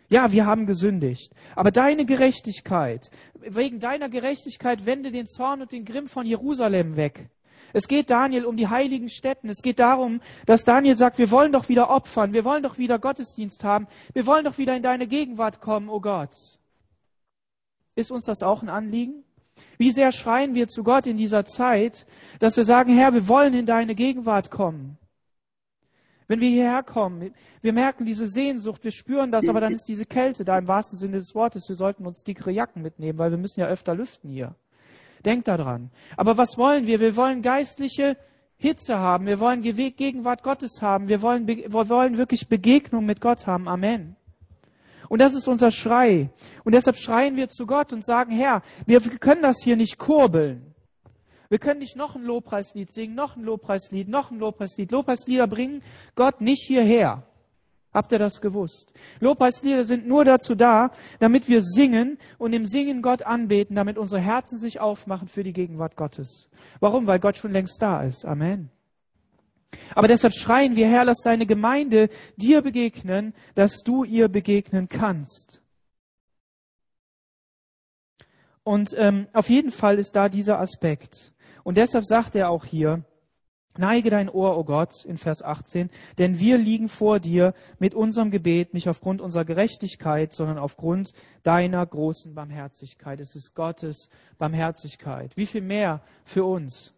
Ja, wir haben gesündigt. Aber deine Gerechtigkeit, wegen deiner Gerechtigkeit wende den Zorn und den Grimm von Jerusalem weg. Es geht Daniel um die heiligen Stätten. Es geht darum, dass Daniel sagt, wir wollen doch wieder opfern, wir wollen doch wieder Gottesdienst haben, wir wollen doch wieder in deine Gegenwart kommen, oh Gott. Ist uns das auch ein Anliegen? Wie sehr schreien wir zu Gott in dieser Zeit, dass wir sagen, Herr, wir wollen in deine Gegenwart kommen. Wenn wir hierher kommen, wir merken diese Sehnsucht, wir spüren das, aber dann ist diese Kälte da im wahrsten Sinne des Wortes. Wir sollten uns dickere Jacken mitnehmen, weil wir müssen ja öfter lüften hier. Denkt daran. Aber was wollen wir? Wir wollen geistliche Hitze haben. Wir wollen Gegenwart Gottes haben. Wir wollen, wir wollen wirklich Begegnung mit Gott haben. Amen. Und das ist unser Schrei. Und deshalb schreien wir zu Gott und sagen, Herr, wir können das hier nicht kurbeln. Wir können nicht noch ein Lobpreislied singen, noch ein Lobpreislied, noch ein Lobpreislied. Lobpreislieder bringen Gott nicht hierher. Habt ihr das gewusst? Lobpreislieder sind nur dazu da, damit wir singen und im Singen Gott anbeten, damit unsere Herzen sich aufmachen für die Gegenwart Gottes. Warum? Weil Gott schon längst da ist. Amen. Aber deshalb schreien wir, Herr, lass deine Gemeinde dir begegnen, dass du ihr begegnen kannst. Und ähm, auf jeden Fall ist da dieser Aspekt. Und deshalb sagt er auch hier, Neige dein Ohr, o oh Gott, in Vers 18, denn wir liegen vor dir mit unserem Gebet nicht aufgrund unserer Gerechtigkeit, sondern aufgrund deiner großen Barmherzigkeit. Es ist Gottes Barmherzigkeit. Wie viel mehr für uns?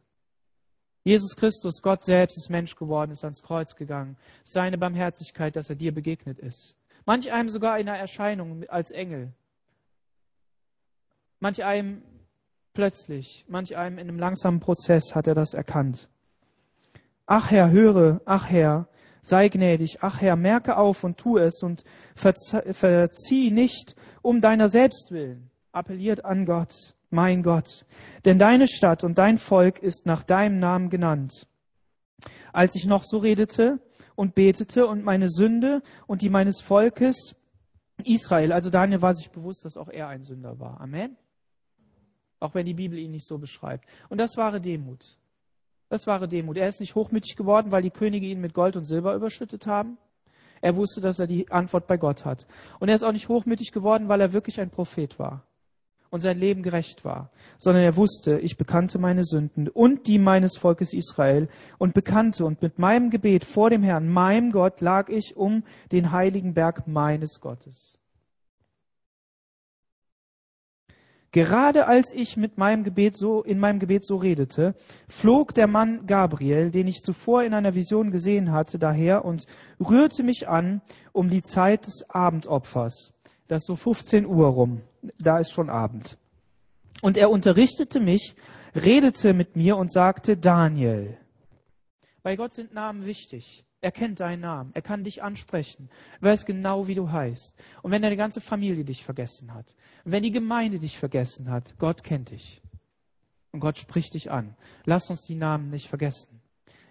Jesus Christus, Gott selbst, ist Mensch geworden, ist ans Kreuz gegangen. Seine Barmherzigkeit, dass er dir begegnet ist. Manch einem sogar in einer Erscheinung als Engel. Manch einem plötzlich, manch einem in einem langsamen Prozess hat er das erkannt. Ach Herr, höre, ach Herr, sei gnädig, ach Herr, merke auf und tu es und verzieh nicht um deiner selbst willen. Appelliert an Gott, mein Gott, denn deine Stadt und dein Volk ist nach deinem Namen genannt. als ich noch so redete und betete und meine Sünde und die meines Volkes Israel, also Daniel war sich bewusst, dass auch er ein Sünder war. Amen. Auch wenn die Bibel ihn nicht so beschreibt. Und das wahre Demut. Das wahre Demut. Er ist nicht hochmütig geworden, weil die Könige ihn mit Gold und Silber überschüttet haben. Er wusste, dass er die Antwort bei Gott hat. Und er ist auch nicht hochmütig geworden, weil er wirklich ein Prophet war und sein Leben gerecht war, sondern er wusste, ich bekannte meine Sünden und die meines Volkes Israel und bekannte und mit meinem Gebet vor dem Herrn, meinem Gott, lag ich um den heiligen Berg meines Gottes. Gerade als ich mit meinem Gebet so, in meinem Gebet so redete, flog der Mann Gabriel, den ich zuvor in einer Vision gesehen hatte, daher und rührte mich an um die Zeit des Abendopfers. Das ist so 15 Uhr rum. Da ist schon Abend. Und er unterrichtete mich, redete mit mir und sagte, Daniel. Bei Gott sind Namen wichtig. Er kennt deinen Namen. Er kann dich ansprechen. Er weiß genau, wie du heißt. Und wenn deine ganze Familie dich vergessen hat, wenn die Gemeinde dich vergessen hat, Gott kennt dich. Und Gott spricht dich an. Lass uns die Namen nicht vergessen,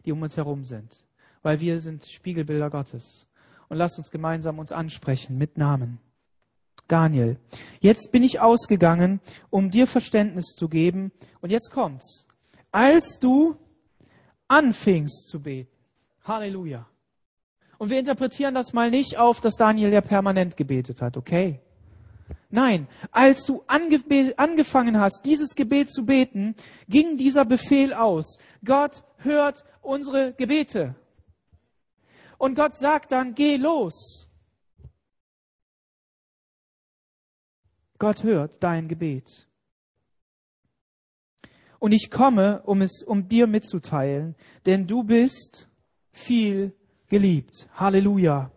die um uns herum sind. Weil wir sind Spiegelbilder Gottes. Und lass uns gemeinsam uns ansprechen mit Namen. Daniel, jetzt bin ich ausgegangen, um dir Verständnis zu geben. Und jetzt kommt's. Als du anfingst zu beten, Halleluja. Und wir interpretieren das mal nicht auf, dass Daniel ja permanent gebetet hat, okay? Nein, als du ange angefangen hast, dieses Gebet zu beten, ging dieser Befehl aus. Gott hört unsere Gebete. Und Gott sagt dann, geh los. Gott hört dein Gebet. Und ich komme, um es, um dir mitzuteilen, denn du bist viel geliebt. Halleluja.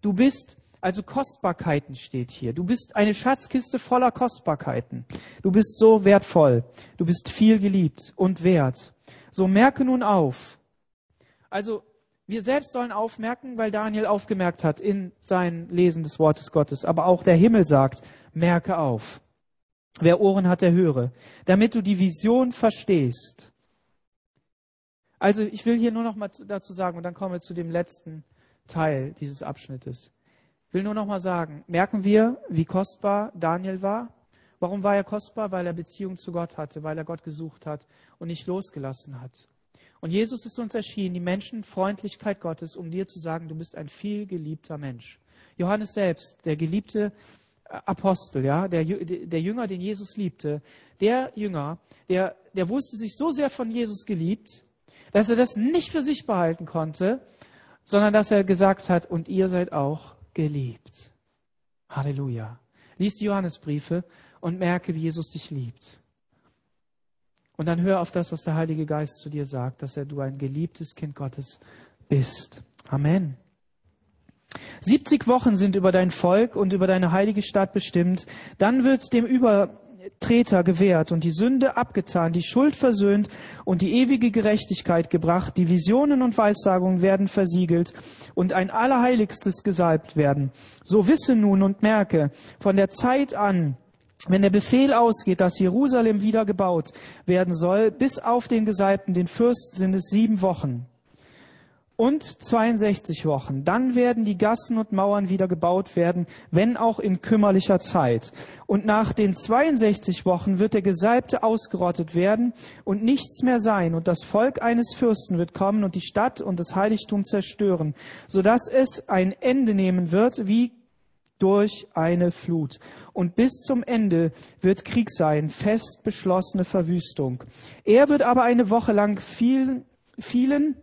Du bist, also Kostbarkeiten steht hier. Du bist eine Schatzkiste voller Kostbarkeiten. Du bist so wertvoll. Du bist viel geliebt und wert. So merke nun auf. Also wir selbst sollen aufmerken, weil Daniel aufgemerkt hat in sein Lesen des Wortes Gottes. Aber auch der Himmel sagt, merke auf. Wer Ohren hat, der höre. Damit du die Vision verstehst. Also ich will hier nur noch mal dazu sagen, und dann kommen wir zu dem letzten Teil dieses Abschnittes. Ich will nur noch mal sagen, merken wir, wie kostbar Daniel war? Warum war er kostbar? Weil er Beziehung zu Gott hatte, weil er Gott gesucht hat und nicht losgelassen hat. Und Jesus ist uns erschienen, die Menschenfreundlichkeit Gottes, um dir zu sagen, du bist ein viel geliebter Mensch. Johannes selbst, der geliebte äh, Apostel, ja, der, der Jünger, den Jesus liebte, der Jünger, der, der wusste sich so sehr von Jesus geliebt, dass er das nicht für sich behalten konnte, sondern dass er gesagt hat, und ihr seid auch geliebt. Halleluja. Lies die Johannesbriefe und merke, wie Jesus dich liebt. Und dann hör auf das, was der Heilige Geist zu dir sagt, dass er du ein geliebtes Kind Gottes bist. Amen. 70 Wochen sind über dein Volk und über deine heilige Stadt bestimmt. Dann wird dem über Treter gewährt und die Sünde abgetan, die Schuld versöhnt und die ewige Gerechtigkeit gebracht, die Visionen und Weissagungen werden versiegelt und ein Allerheiligstes gesalbt werden. So wisse nun und merke, von der Zeit an, wenn der Befehl ausgeht, dass Jerusalem wieder gebaut werden soll, bis auf den Gesalbten, den Fürsten, sind es sieben Wochen und 62 Wochen. Dann werden die Gassen und Mauern wieder gebaut werden, wenn auch in kümmerlicher Zeit. Und nach den 62 Wochen wird der Gesalbte ausgerottet werden und nichts mehr sein. Und das Volk eines Fürsten wird kommen und die Stadt und das Heiligtum zerstören, sodass es ein Ende nehmen wird, wie durch eine Flut. Und bis zum Ende wird Krieg sein, fest beschlossene Verwüstung. Er wird aber eine Woche lang vielen, vielen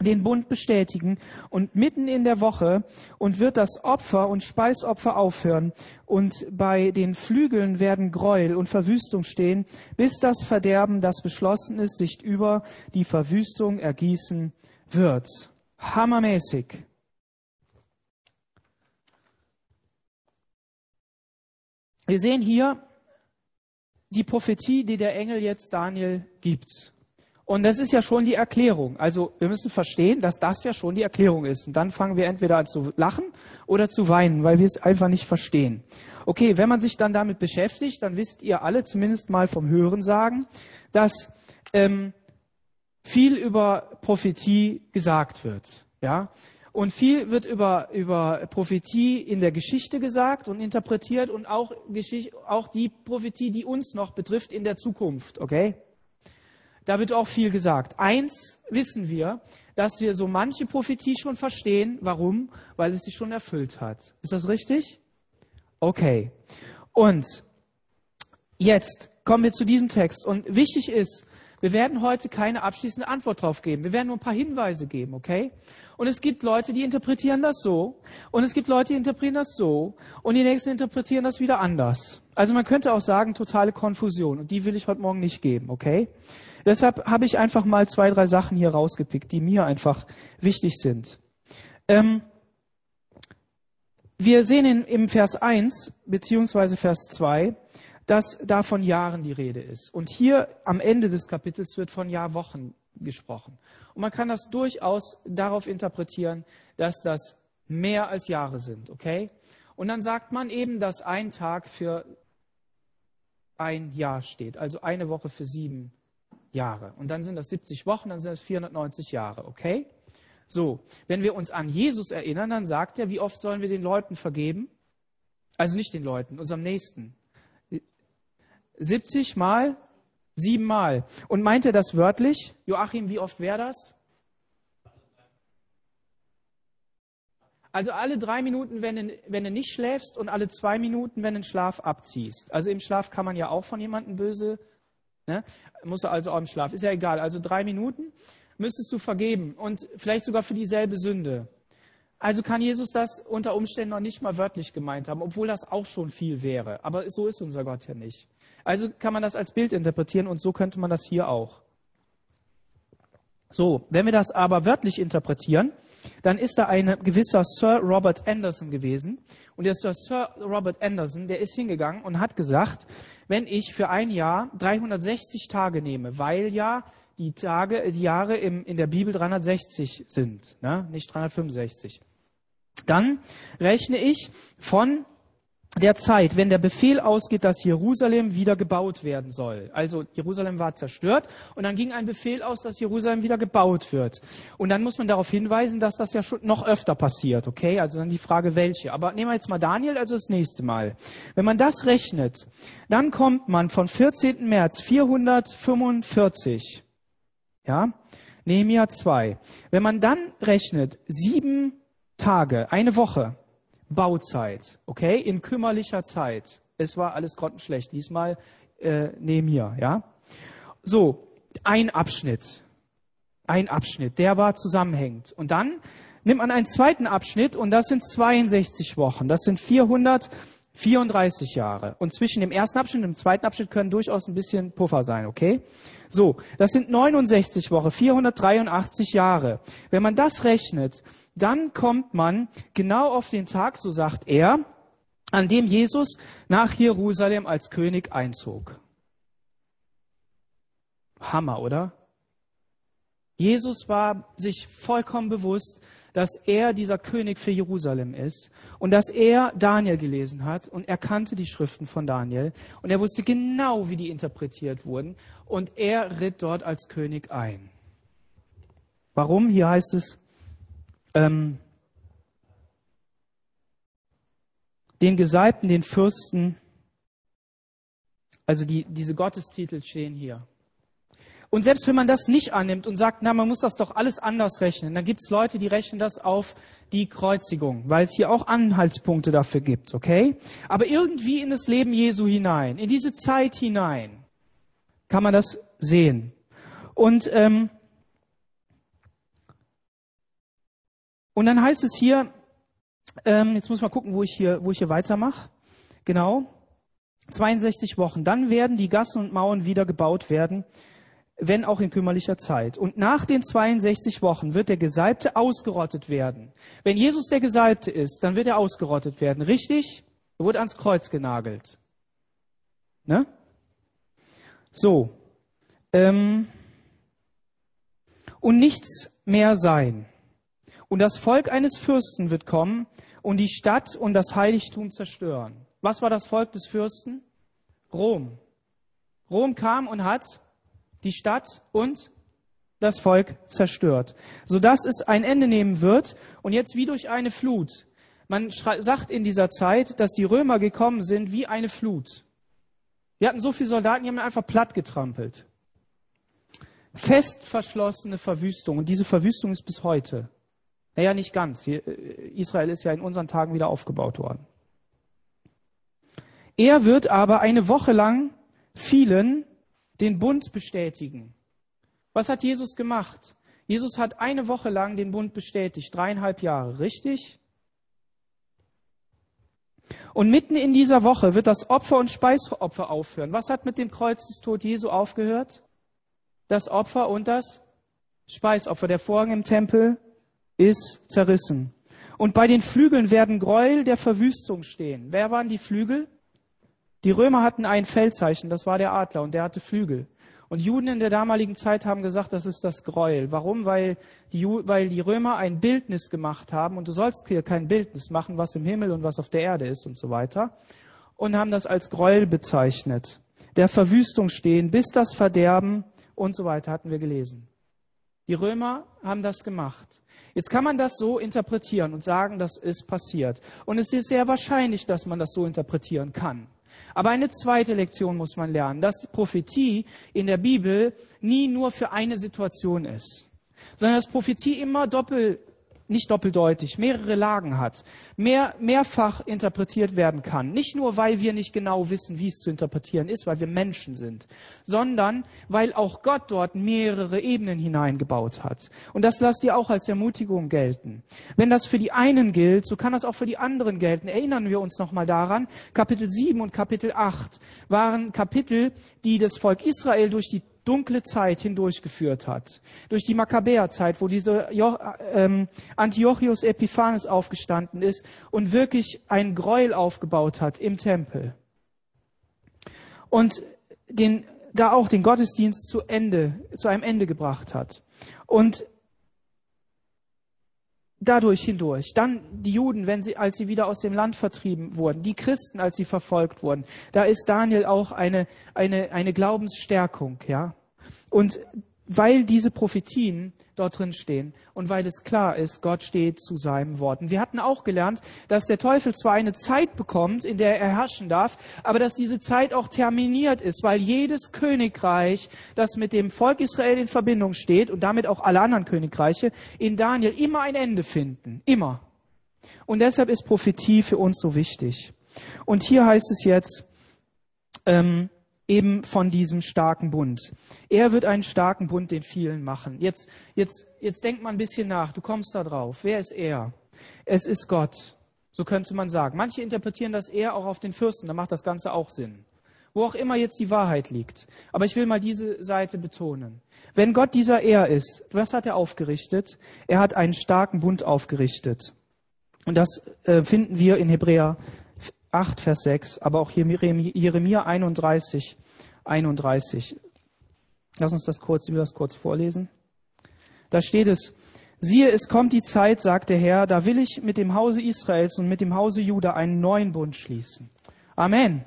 den Bund bestätigen und mitten in der Woche und wird das Opfer und Speisopfer aufhören und bei den Flügeln werden Gräuel und Verwüstung stehen, bis das Verderben, das beschlossen ist, sich über die Verwüstung ergießen wird. Hammermäßig. Wir sehen hier die Prophetie, die der Engel jetzt Daniel gibt. Und das ist ja schon die Erklärung. Also wir müssen verstehen, dass das ja schon die Erklärung ist. Und dann fangen wir entweder an zu lachen oder zu weinen, weil wir es einfach nicht verstehen. Okay, wenn man sich dann damit beschäftigt, dann wisst ihr alle zumindest mal vom Hören sagen, dass ähm, viel über Prophetie gesagt wird. Ja? Und viel wird über, über Prophetie in der Geschichte gesagt und interpretiert und auch, Geschichte, auch die Prophetie, die uns noch betrifft in der Zukunft. Okay? Da wird auch viel gesagt. Eins wissen wir, dass wir so manche Prophetie schon verstehen. Warum? Weil es sich schon erfüllt hat. Ist das richtig? Okay. Und jetzt kommen wir zu diesem Text. Und wichtig ist, wir werden heute keine abschließende Antwort drauf geben. Wir werden nur ein paar Hinweise geben, okay? Und es gibt Leute, die interpretieren das so. Und es gibt Leute, die interpretieren das so. Und die nächsten interpretieren das wieder anders. Also man könnte auch sagen, totale Konfusion. Und die will ich heute Morgen nicht geben, okay? Deshalb habe ich einfach mal zwei, drei Sachen hier rausgepickt, die mir einfach wichtig sind. Ähm, wir sehen in, im Vers 1 beziehungsweise Vers 2, dass da von Jahren die Rede ist. Und hier am Ende des Kapitels wird von Jahrwochen gesprochen. Und man kann das durchaus darauf interpretieren, dass das mehr als Jahre sind, okay? Und dann sagt man eben, dass ein Tag für ein Jahr steht, also eine Woche für sieben Jahre. Und dann sind das 70 Wochen, dann sind das 490 Jahre, okay? So, wenn wir uns an Jesus erinnern, dann sagt er, wie oft sollen wir den Leuten vergeben? Also nicht den Leuten, unserem Nächsten. 70 mal Siebenmal. Und meint er das wörtlich? Joachim, wie oft wäre das? Also alle drei Minuten, wenn du, wenn du nicht schläfst und alle zwei Minuten, wenn du den Schlaf abziehst. Also im Schlaf kann man ja auch von jemandem böse, ne? muss er also auch im Schlaf. Ist ja egal. Also drei Minuten müsstest du vergeben und vielleicht sogar für dieselbe Sünde. Also kann Jesus das unter Umständen noch nicht mal wörtlich gemeint haben, obwohl das auch schon viel wäre. Aber so ist unser Gott ja nicht. Also kann man das als Bild interpretieren und so könnte man das hier auch. So, wenn wir das aber wörtlich interpretieren, dann ist da ein gewisser Sir Robert Anderson gewesen. Und der Sir, Robert Anderson, der ist hingegangen und hat gesagt, wenn ich für ein Jahr 360 Tage nehme, weil ja die Tage, die Jahre im, in der Bibel 360 sind, ne? nicht 365, dann rechne ich von der Zeit, wenn der Befehl ausgeht, dass Jerusalem wieder gebaut werden soll. Also Jerusalem war zerstört und dann ging ein Befehl aus, dass Jerusalem wieder gebaut wird. Und dann muss man darauf hinweisen, dass das ja schon noch öfter passiert, okay? Also dann die Frage, welche. Aber nehmen wir jetzt mal Daniel, also das nächste Mal. Wenn man das rechnet, dann kommt man von 14. März 445, ja, Nehemiah 2. Wenn man dann rechnet, sieben Tage, eine Woche, Bauzeit, okay, in kümmerlicher Zeit. Es war alles grottenschlecht. Diesmal äh, neben mir, ja. So, ein Abschnitt, ein Abschnitt, der war zusammenhängend. Und dann nimmt man einen zweiten Abschnitt und das sind 62 Wochen. Das sind 434 Jahre. Und zwischen dem ersten Abschnitt und dem zweiten Abschnitt können durchaus ein bisschen Puffer sein, okay? So, das sind 69 Wochen, 483 Jahre. Wenn man das rechnet, dann kommt man genau auf den Tag, so sagt er, an dem Jesus nach Jerusalem als König einzog. Hammer, oder? Jesus war sich vollkommen bewusst, dass er dieser König für Jerusalem ist und dass er Daniel gelesen hat und er kannte die Schriften von Daniel und er wusste genau, wie die interpretiert wurden und er ritt dort als König ein. Warum? Hier heißt es, ähm, den Gesalbten, den Fürsten, also die, diese Gottestitel stehen hier. Und selbst wenn man das nicht annimmt und sagt, na, man muss das doch alles anders rechnen, dann gibt es Leute, die rechnen das auf die Kreuzigung, weil es hier auch Anhaltspunkte dafür gibt, okay? Aber irgendwie in das Leben Jesu hinein, in diese Zeit hinein, kann man das sehen. Und ähm, Und dann heißt es hier, ähm, jetzt muss ich mal gucken, wo ich hier, wo ich hier weitermache. Genau. 62 Wochen. Dann werden die Gassen und Mauern wieder gebaut werden, wenn auch in kümmerlicher Zeit. Und nach den 62 Wochen wird der Gesalbte ausgerottet werden. Wenn Jesus der Gesalbte ist, dann wird er ausgerottet werden. Richtig? Er wurde ans Kreuz genagelt. Ne? So. Ähm, und nichts mehr sein. Und das Volk eines Fürsten wird kommen und die Stadt und das Heiligtum zerstören. Was war das Volk des Fürsten? Rom. Rom kam und hat die Stadt und das Volk zerstört, sodass es ein Ende nehmen wird und jetzt wie durch eine Flut. Man sagt in dieser Zeit, dass die Römer gekommen sind wie eine Flut. Wir hatten so viele Soldaten, die haben einfach platt getrampelt. Fest verschlossene Verwüstung. Und diese Verwüstung ist bis heute. Naja, nicht ganz. Äh, Israel ist ja in unseren Tagen wieder aufgebaut worden. Er wird aber eine Woche lang vielen den Bund bestätigen. Was hat Jesus gemacht? Jesus hat eine Woche lang den Bund bestätigt, dreieinhalb Jahre, richtig? Und mitten in dieser Woche wird das Opfer und Speisopfer aufhören. Was hat mit dem Kreuzestod Jesu aufgehört? Das Opfer und das Speisopfer. Der Vorhang im Tempel ist zerrissen. Und bei den Flügeln werden Gräuel der Verwüstung stehen. Wer waren die Flügel? Die Römer hatten ein Feldzeichen, das war der Adler und der hatte Flügel. Und Juden in der damaligen Zeit haben gesagt, das ist das Gräuel. Warum? Weil die, weil die Römer ein Bildnis gemacht haben und du sollst hier kein Bildnis machen, was im Himmel und was auf der Erde ist und so weiter. Und haben das als Gräuel bezeichnet. Der Verwüstung stehen, bis das Verderben und so weiter hatten wir gelesen. Die Römer haben das gemacht. Jetzt kann man das so interpretieren und sagen, das ist passiert. Und es ist sehr wahrscheinlich, dass man das so interpretieren kann. Aber eine zweite Lektion muss man lernen, dass Prophetie in der Bibel nie nur für eine Situation ist, sondern dass Prophetie immer doppel nicht doppeldeutig, mehrere Lagen hat, mehr, mehrfach interpretiert werden kann. Nicht nur, weil wir nicht genau wissen, wie es zu interpretieren ist, weil wir Menschen sind, sondern weil auch Gott dort mehrere Ebenen hineingebaut hat. Und das lasst ihr auch als Ermutigung gelten. Wenn das für die einen gilt, so kann das auch für die anderen gelten. Erinnern wir uns nochmal daran, Kapitel 7 und Kapitel 8 waren Kapitel, die das Volk Israel durch die dunkle Zeit hindurchgeführt hat. Durch die Makkabäerzeit, wo diese jo ähm, Antiochus Epiphanes aufgestanden ist und wirklich ein Gräuel aufgebaut hat im Tempel. Und den, da auch den Gottesdienst zu Ende, zu einem Ende gebracht hat. Und dadurch hindurch. Dann die Juden, wenn sie, als sie wieder aus dem Land vertrieben wurden, die Christen, als sie verfolgt wurden. Da ist Daniel auch eine, eine, eine Glaubensstärkung, ja. Und weil diese Prophetien dort drin stehen und weil es klar ist, Gott steht zu seinem Wort. Und wir hatten auch gelernt, dass der Teufel zwar eine Zeit bekommt, in der er herrschen darf, aber dass diese Zeit auch terminiert ist, weil jedes Königreich, das mit dem Volk Israel in Verbindung steht und damit auch alle anderen Königreiche, in Daniel immer ein Ende finden. Immer. Und deshalb ist Prophetie für uns so wichtig. Und hier heißt es jetzt, ähm, eben von diesem starken Bund. Er wird einen starken Bund den vielen machen. Jetzt, jetzt, jetzt denkt mal ein bisschen nach. Du kommst da drauf. Wer ist er? Es ist Gott. So könnte man sagen. Manche interpretieren das eher auch auf den Fürsten. Da macht das Ganze auch Sinn. Wo auch immer jetzt die Wahrheit liegt. Aber ich will mal diese Seite betonen. Wenn Gott dieser Er ist, was hat er aufgerichtet? Er hat einen starken Bund aufgerichtet. Und das äh, finden wir in Hebräer 8, Vers 6, aber auch Jeremia 31, 31. Lass uns das kurz, das kurz vorlesen. Da steht es, siehe, es kommt die Zeit, sagt der Herr, da will ich mit dem Hause Israels und mit dem Hause Juda einen neuen Bund schließen. Amen.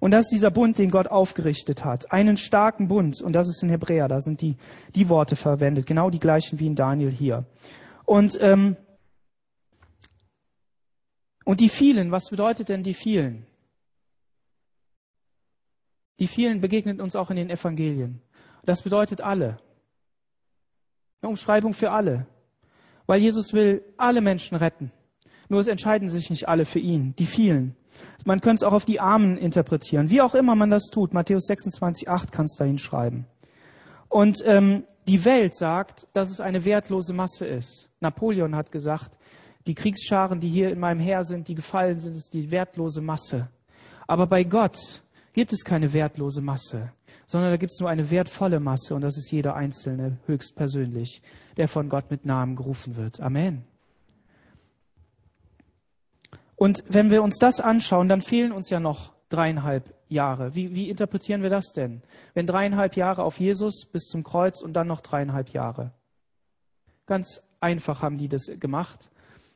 Und das ist dieser Bund, den Gott aufgerichtet hat. Einen starken Bund. Und das ist in Hebräer. Da sind die, die Worte verwendet. Genau die gleichen wie in Daniel hier. Und ähm, und die vielen, was bedeutet denn die vielen? Die vielen begegnen uns auch in den Evangelien. Das bedeutet alle. Eine Umschreibung für alle. Weil Jesus will alle Menschen retten. Nur es entscheiden sich nicht alle für ihn, die vielen. Man könnte es auch auf die Armen interpretieren. Wie auch immer man das tut. Matthäus 26, 8 kann es dahin schreiben. Und ähm, die Welt sagt, dass es eine wertlose Masse ist. Napoleon hat gesagt, die Kriegsscharen, die hier in meinem Heer sind, die gefallen sind, ist die wertlose Masse. Aber bei Gott gibt es keine wertlose Masse, sondern da gibt es nur eine wertvolle Masse und das ist jeder Einzelne höchstpersönlich, der von Gott mit Namen gerufen wird. Amen. Und wenn wir uns das anschauen, dann fehlen uns ja noch dreieinhalb Jahre. Wie, wie interpretieren wir das denn? Wenn dreieinhalb Jahre auf Jesus bis zum Kreuz und dann noch dreieinhalb Jahre. Ganz einfach haben die das gemacht.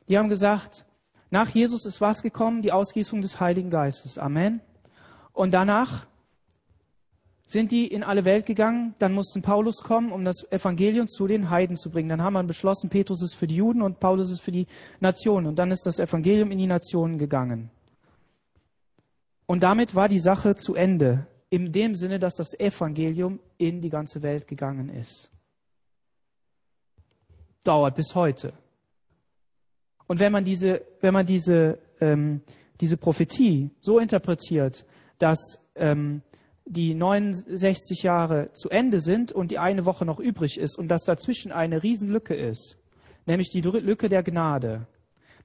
Die haben gesagt, nach Jesus ist was gekommen? Die Ausgießung des Heiligen Geistes. Amen. Und danach sind die in alle Welt gegangen. Dann mussten Paulus kommen, um das Evangelium zu den Heiden zu bringen. Dann haben wir beschlossen, Petrus ist für die Juden und Paulus ist für die Nationen. Und dann ist das Evangelium in die Nationen gegangen. Und damit war die Sache zu Ende. In dem Sinne, dass das Evangelium in die ganze Welt gegangen ist. Dauert bis heute. Und wenn man diese, wenn man diese, ähm, diese Prophetie so interpretiert, dass ähm, die 69 Jahre zu Ende sind und die eine Woche noch übrig ist und dass dazwischen eine Riesenlücke ist, nämlich die Lücke der Gnade,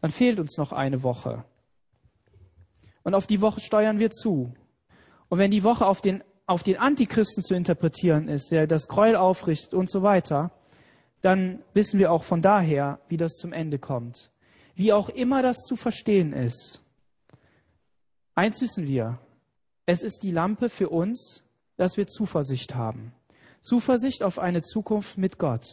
dann fehlt uns noch eine Woche. Und auf die Woche steuern wir zu. Und wenn die Woche auf den, auf den Antichristen zu interpretieren ist, der das Gräuel aufrichtet und so weiter, dann wissen wir auch von daher, wie das zum Ende kommt. Wie auch immer das zu verstehen ist. Eins wissen wir, es ist die Lampe für uns, dass wir Zuversicht haben. Zuversicht auf eine Zukunft mit Gott.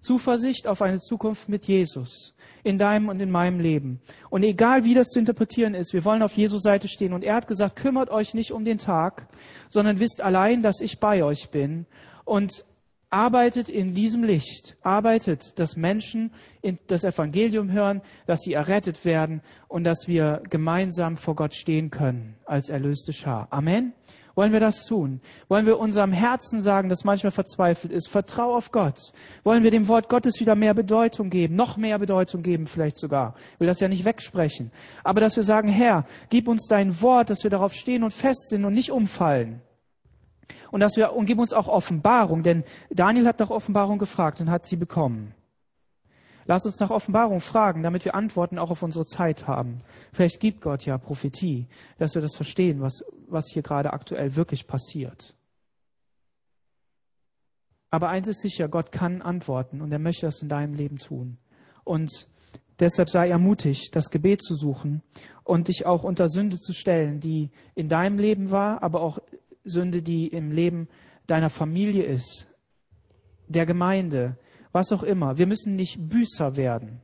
Zuversicht auf eine Zukunft mit Jesus in deinem und in meinem Leben. Und egal wie das zu interpretieren ist, wir wollen auf Jesus Seite stehen. Und er hat gesagt, kümmert euch nicht um den Tag, sondern wisst allein, dass ich bei euch bin. Und arbeitet in diesem Licht, arbeitet, dass Menschen das Evangelium hören, dass sie errettet werden und dass wir gemeinsam vor Gott stehen können als erlöste Schar. Amen. Wollen wir das tun? Wollen wir unserem Herzen sagen, das manchmal verzweifelt ist, vertrau auf Gott? Wollen wir dem Wort Gottes wieder mehr Bedeutung geben, noch mehr Bedeutung geben vielleicht sogar? Ich will das ja nicht wegsprechen. Aber dass wir sagen, Herr, gib uns dein Wort, dass wir darauf stehen und fest sind und nicht umfallen und dass wir und gib uns auch Offenbarung, denn Daniel hat nach Offenbarung gefragt und hat sie bekommen. Lass uns nach Offenbarung fragen, damit wir Antworten auch auf unsere Zeit haben. Vielleicht gibt Gott ja Prophetie, dass wir das verstehen, was, was hier gerade aktuell wirklich passiert. Aber eins ist sicher, Gott kann antworten und er möchte das in deinem Leben tun. Und deshalb sei ermutigt, das Gebet zu suchen und dich auch unter Sünde zu stellen, die in deinem Leben war, aber auch Sünde, die im Leben deiner Familie ist, der Gemeinde, was auch immer. Wir müssen nicht Büßer werden.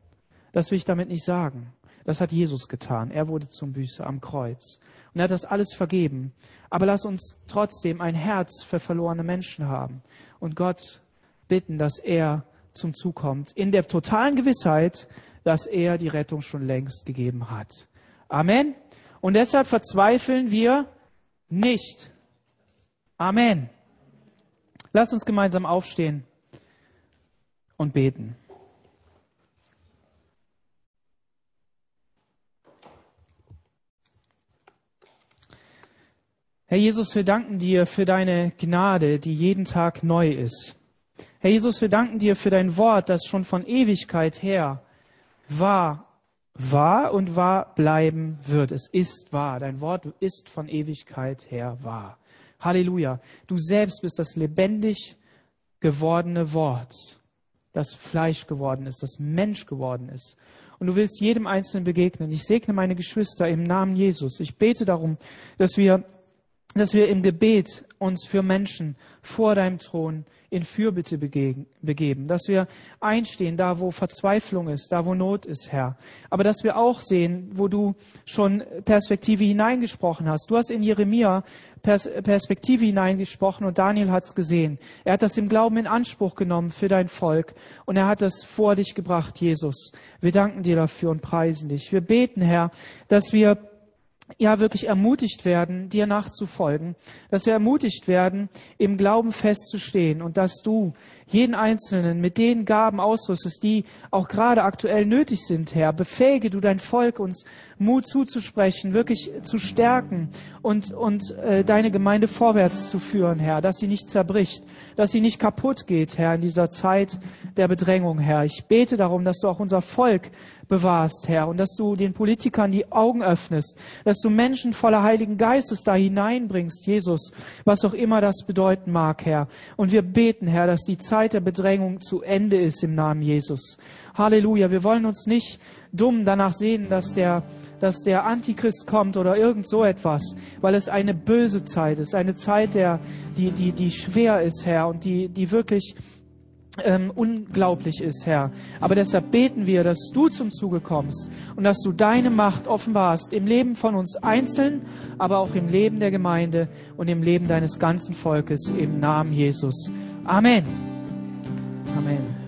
Das will ich damit nicht sagen. Das hat Jesus getan. Er wurde zum Büßer am Kreuz. Und er hat das alles vergeben. Aber lass uns trotzdem ein Herz für verlorene Menschen haben und Gott bitten, dass er zum Zug kommt, in der totalen Gewissheit, dass er die Rettung schon längst gegeben hat. Amen. Und deshalb verzweifeln wir nicht. Amen. Lasst uns gemeinsam aufstehen und beten. Herr Jesus, wir danken dir für deine Gnade, die jeden Tag neu ist. Herr Jesus, wir danken dir für dein Wort, das schon von Ewigkeit her war, war und wahr bleiben wird. Es ist wahr. Dein Wort ist von Ewigkeit her wahr. Halleluja. Du selbst bist das lebendig gewordene Wort, das Fleisch geworden ist, das Mensch geworden ist. Und du willst jedem Einzelnen begegnen. Ich segne meine Geschwister im Namen Jesus. Ich bete darum, dass wir, dass wir im Gebet uns für Menschen vor deinem Thron in Fürbitte begeben, dass wir einstehen, da wo Verzweiflung ist, da wo Not ist, Herr. Aber dass wir auch sehen, wo du schon Perspektive hineingesprochen hast. Du hast in Jeremia Perspektive hineingesprochen und Daniel hat es gesehen. Er hat das im Glauben in Anspruch genommen für dein Volk und er hat das vor dich gebracht, Jesus. Wir danken dir dafür und preisen dich. Wir beten, Herr, dass wir ja wirklich ermutigt werden, dir nachzufolgen, dass wir ermutigt werden, im Glauben festzustehen und dass du jeden Einzelnen mit den Gaben ausrüstest, die auch gerade aktuell nötig sind, Herr. Befähige du dein Volk, uns Mut zuzusprechen, wirklich zu stärken und, und äh, deine Gemeinde vorwärts zu führen, Herr, dass sie nicht zerbricht, dass sie nicht kaputt geht, Herr, in dieser Zeit der Bedrängung, Herr. Ich bete darum, dass du auch unser Volk bewahrst, Herr, und dass du den Politikern die Augen öffnest, dass du Menschen voller Heiligen Geistes da hineinbringst, Jesus, was auch immer das bedeuten mag, Herr. Und wir beten, Herr, dass die Zeit der Bedrängung zu Ende ist im Namen Jesus. Halleluja. Wir wollen uns nicht dumm danach sehen, dass der, dass der Antichrist kommt oder irgend so etwas, weil es eine böse Zeit ist, eine Zeit, der, die, die, die schwer ist, Herr, und die, die wirklich ähm, unglaublich ist, Herr. Aber deshalb beten wir, dass du zum Zuge kommst und dass du deine Macht offenbarst im Leben von uns einzeln, aber auch im Leben der Gemeinde und im Leben deines ganzen Volkes im Namen Jesus. Amen. Amen.